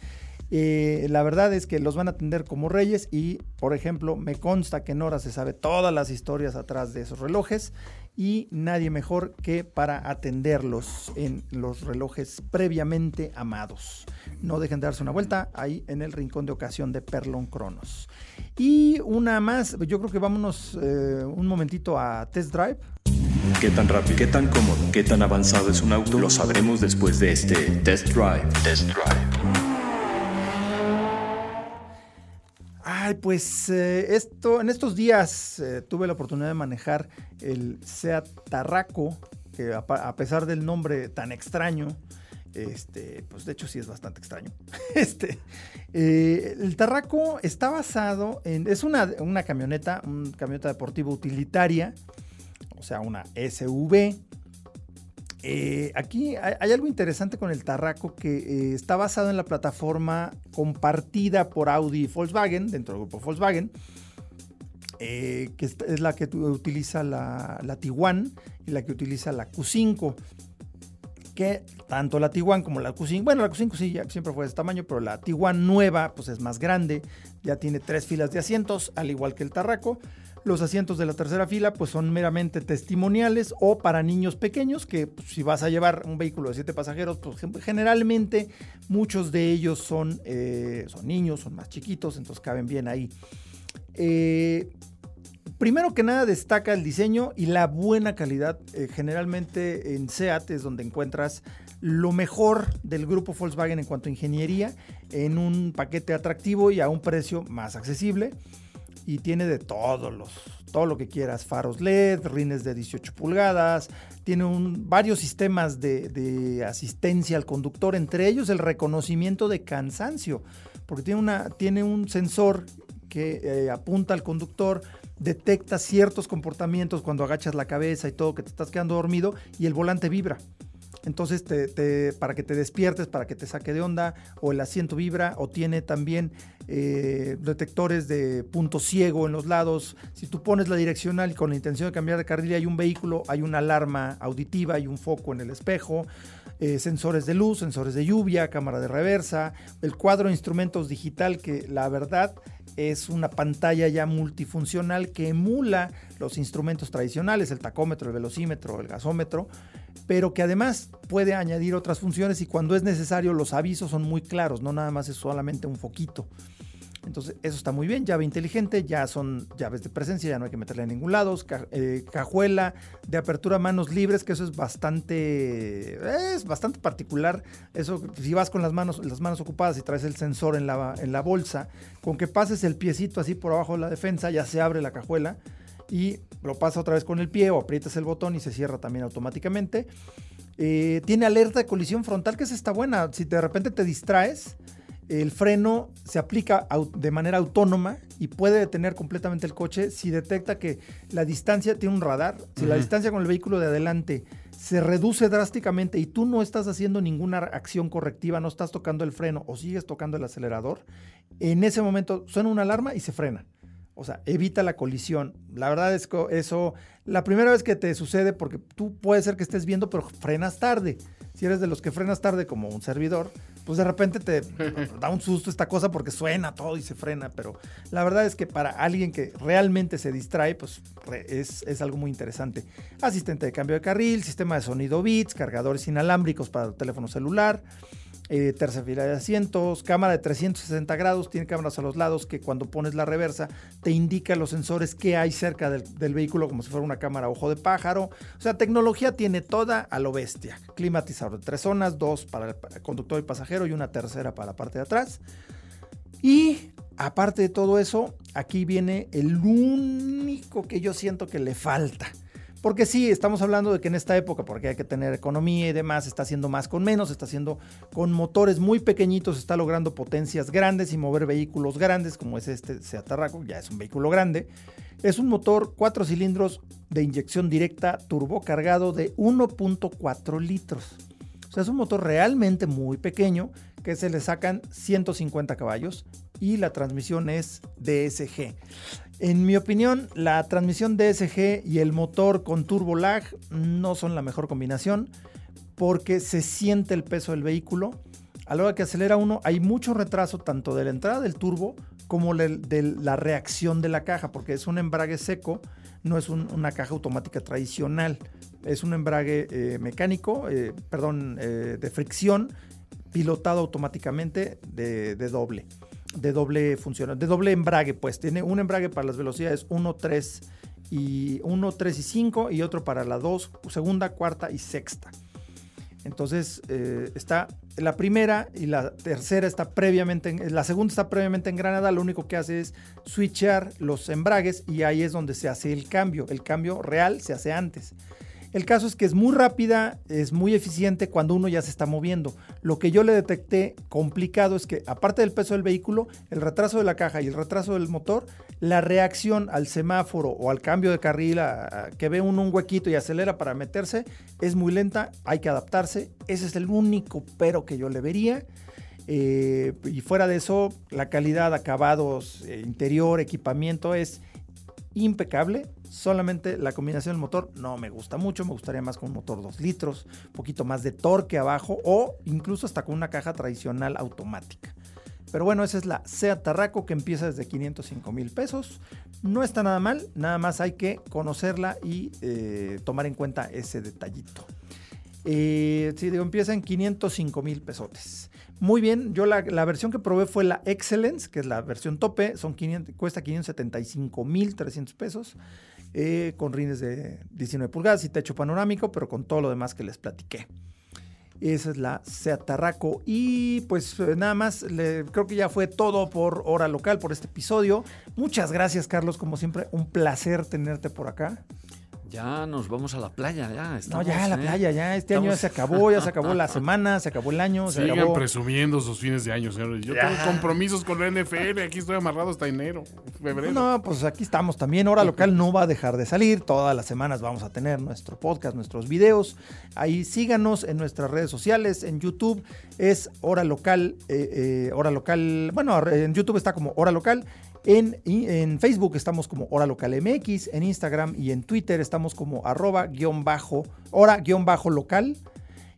La verdad es que los van a atender como reyes y, por ejemplo, me consta que Nora se sabe todas las historias atrás de esos relojes y nadie mejor que para atenderlos en los relojes previamente amados. No dejen de darse una vuelta ahí en el rincón de ocasión de Perlon Cronos. Y una más, yo creo que vámonos eh, un momentito a Test Drive. ¿Qué tan rápido, qué tan cómodo, qué tan avanzado es un auto? Lo sabremos después de este Test Drive. Test Drive. Ay, pues eh, esto, en estos días eh, tuve la oportunidad de manejar el Seat Tarraco, que a, pesar del nombre tan extraño, este, pues de hecho sí es bastante extraño. Este, eh, el Tarraco está basado en, es una, una camioneta, una camioneta deportiva utilitaria, o sea, una SUV eh, aquí hay, algo interesante con el Tarraco que eh, está basado en la plataforma compartida por Audi y Volkswagen, dentro del grupo Volkswagen, eh, que es la que utiliza la, la Tiguan y la que utiliza la Q5 que tanto la Tiguan como la Q5, bueno, la Q5 sí, siempre fue de ese tamaño, pero la Tiguan nueva pues es más grande, ya tiene tres filas de asientos, al igual que el Tarraco. Los asientos de la tercera fila pues son meramente testimoniales o para niños pequeños que pues, si vas a llevar un vehículo de siete pasajeros, pues generalmente muchos de ellos son, eh, son niños, son más chiquitos, entonces caben bien ahí. Eh, primero que nada destaca el diseño y la buena calidad. Eh, generalmente en SEAT es donde encuentras lo mejor del grupo Volkswagen en cuanto a ingeniería en un paquete atractivo y a un precio más accesible y tiene de todos los, todo lo que quieras, faros LED, rines de 18 pulgadas, tiene un, varios sistemas de, asistencia al conductor, entre ellos el reconocimiento de cansancio, porque tiene, una, tiene un sensor que eh, apunta al conductor, detecta ciertos comportamientos cuando agachas la cabeza y todo, que te estás quedando dormido y el volante vibra. Entonces, para que te despiertes, para que te saque de onda, o el asiento vibra, o tiene también eh, detectores de punto ciego en los lados. Si tú pones la direccional con la intención de cambiar de carril hay un vehículo, hay una alarma auditiva, hay un foco en el espejo, eh, sensores de luz, sensores de lluvia, cámara de reversa, el cuadro de instrumentos digital que la verdad es una pantalla ya multifuncional que emula los instrumentos tradicionales, el tacómetro, el velocímetro, el gasómetro, pero que además puede añadir otras funciones y cuando es necesario los avisos son muy claros, no nada más es solamente un foquito. Entonces, eso está muy bien, llave inteligente, ya son llaves de presencia, ya no hay que meterle en ningún lado, eh, cajuela de apertura manos libres, que eso es bastante, es bastante particular. Eso, si vas con las manos, las manos ocupadas y traes el sensor en la, en la bolsa, con que pases el piecito así por abajo de la defensa, ya se abre la cajuela y lo pasa otra vez con el pie o aprietas el botón y se cierra también automáticamente. Eh, tiene alerta de colisión frontal, que es está buena. Si de repente te distraes, el freno se aplica de manera autónoma y puede detener completamente el coche si detecta que la distancia tiene un radar. Si la distancia con el vehículo de adelante se reduce drásticamente y tú no estás haciendo ninguna acción correctiva, no estás tocando el freno o sigues tocando el acelerador, en ese momento suena una alarma y se frena. O sea, evita la colisión. La verdad es que eso, la primera vez que te sucede, porque tú puede ser que estés viendo, pero frenas tarde. Si eres de los que frenas tarde como un servidor, pues de repente te da un susto esta cosa porque suena todo y se frena, pero la verdad es que para alguien que realmente se distrae, pues es, es algo muy interesante. Asistente de cambio de carril, sistema de sonido bits, cargadores inalámbricos para el teléfono celular eh, tercera fila de asientos, cámara de 360 grados, tiene cámaras a los lados que cuando pones la reversa te indica los sensores que hay cerca del, vehículo como si fuera una cámara ojo de pájaro. O sea, tecnología tiene toda a lo bestia. Climatizador de tres zonas, dos para el conductor y pasajero y una tercera para la parte de atrás. Y aparte de todo eso, aquí viene el único que yo siento que le falta porque sí, estamos hablando de que en esta época, porque hay que tener economía y demás, está haciendo más con menos, está haciendo con motores muy pequeñitos, está logrando potencias grandes y mover vehículos grandes, como es este Seat Tarraco, ya es un vehículo grande. Es un motor 4 cilindros de inyección directa turbocargado de 1.4 litros. O sea, es un motor realmente muy pequeño que se le sacan 150 caballos y la transmisión es DSG. En mi opinión, la transmisión DSG y el motor con turbo lag no son la mejor combinación porque se siente el peso del vehículo. A la hora que acelera uno, hay mucho retraso tanto de la entrada del turbo como de la reacción de la caja, porque es un embrague seco, no es una caja automática tradicional. Es un embrague eh, mecánico, eh, perdón, eh, de fricción, pilotado automáticamente de doble de doble función, de doble embrague, pues tiene un embrague para las velocidades 1, 3 y 1, 3 y 5 y otro para la 2, segunda, cuarta y sexta. Entonces eh, está la primera y la tercera está previamente, la segunda está previamente en Granada, lo único que hace es switchar los embragues y ahí es donde se hace el cambio. El cambio real se hace antes. El caso es que es muy rápida, es muy eficiente cuando uno ya se está moviendo. Lo que yo le detecté complicado es que, aparte del peso del vehículo, el retraso de la caja y el retraso del motor, la reacción al semáforo o al cambio de carril, que ve uno un huequito y acelera para meterse, es muy lenta, hay que adaptarse. Ese es el único pero que yo le vería. Eh, y fuera de eso, la calidad, acabados, eh, interior, equipamiento es impecable. Solamente la combinación del motor no me gusta mucho. Me gustaría más con un motor 2 litros, un poquito más de torque abajo o incluso hasta con una caja tradicional automática. Pero bueno, esa es la Seat Tarraco que empieza desde 505 mil pesos. No está nada mal, nada más hay que conocerla y eh, tomar en cuenta ese detallito. Eh, sí, digo, empieza en 505 mil pesotes. Muy bien, yo la, versión que probé fue la Excellence, que es la versión tope, son 500, cuesta 575 mil 300 pesos, eh, con rines de 19 pulgadas y techo panorámico, pero con todo lo demás que les platiqué. Esa es la Seat Tarraco. Y pues nada más, creo que ya fue todo por hora local, por este episodio. Muchas gracias, Carlos, como siempre, un placer tenerte por acá. Ya nos vamos a la playa, ya. no, ya a la ¿eh? playa, ya. Este año ya se acabó, ya se acabó la semana, se acabó el año. Sigan presumiendo sus fines de año, señores. Yo tengo compromisos con la NFL, aquí estoy amarrado hasta enero, febrero. No, pues aquí estamos también. Hora local no va a dejar de salir. Todas las semanas vamos a tener nuestro podcast, nuestros videos. Ahí síganos en nuestras redes sociales, en YouTube es Hora Local, eh, eh, Hora Local, bueno, en YouTube está como Hora Local en, Facebook estamos como Hora Local MX, en Instagram y en Twitter estamos como arroba guion bajo, hora guion bajo local.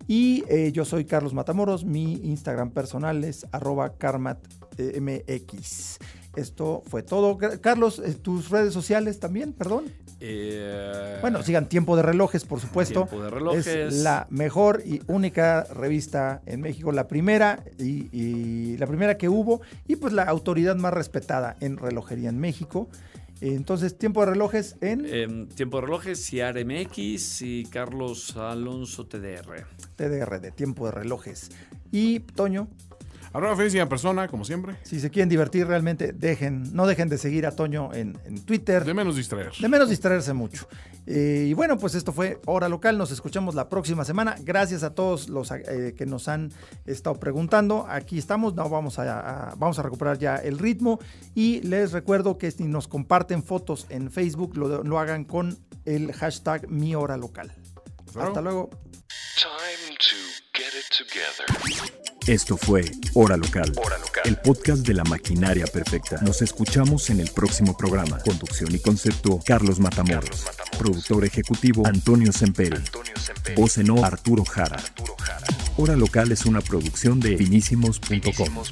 Y eh, yo soy Carlos Matamoros, mi Instagram personal es arroba carmatmx. Esto fue todo. Carlos, eh, tus redes sociales también, perdón. Eh, bueno, sigan Tiempo de Relojes, por supuesto. Tiempo de Relojes. Es la mejor y única revista en México, la primera y, la primera que hubo y pues la autoridad más respetada en relojería en México. Entonces, tiempo de relojes en. Em, tiempo de relojes, Ciar MX y Carlos Alonso TDR. TDR, de tiempo de relojes. Y Toño. Arroba Felicina Persona, como siempre. Si se quieren divertir realmente, dejen, no dejen de seguir a Toño en, en Twitter. De menos distraer. De menos distraerse mucho. Eh, y bueno, pues esto fue Hora Local. Nos escuchamos la próxima semana. Gracias a todos los eh, que nos han estado preguntando. Aquí estamos. No, vamos a, a- vamos a recuperar ya el ritmo. Y les recuerdo que si nos comparten fotos en Facebook, lo, lo hagan con el hashtag Mi Hora Local. Hasta luego. Time to get it together. Esto fue Hora Local, el podcast de la maquinaria perfecta. Nos escuchamos en el próximo programa. Conducción y concepto, Carlos Matamoros. Productor ejecutivo, Antonio Semperi. Voz en off, Arturo Jara. Hora Local es una producción de finísimos.com.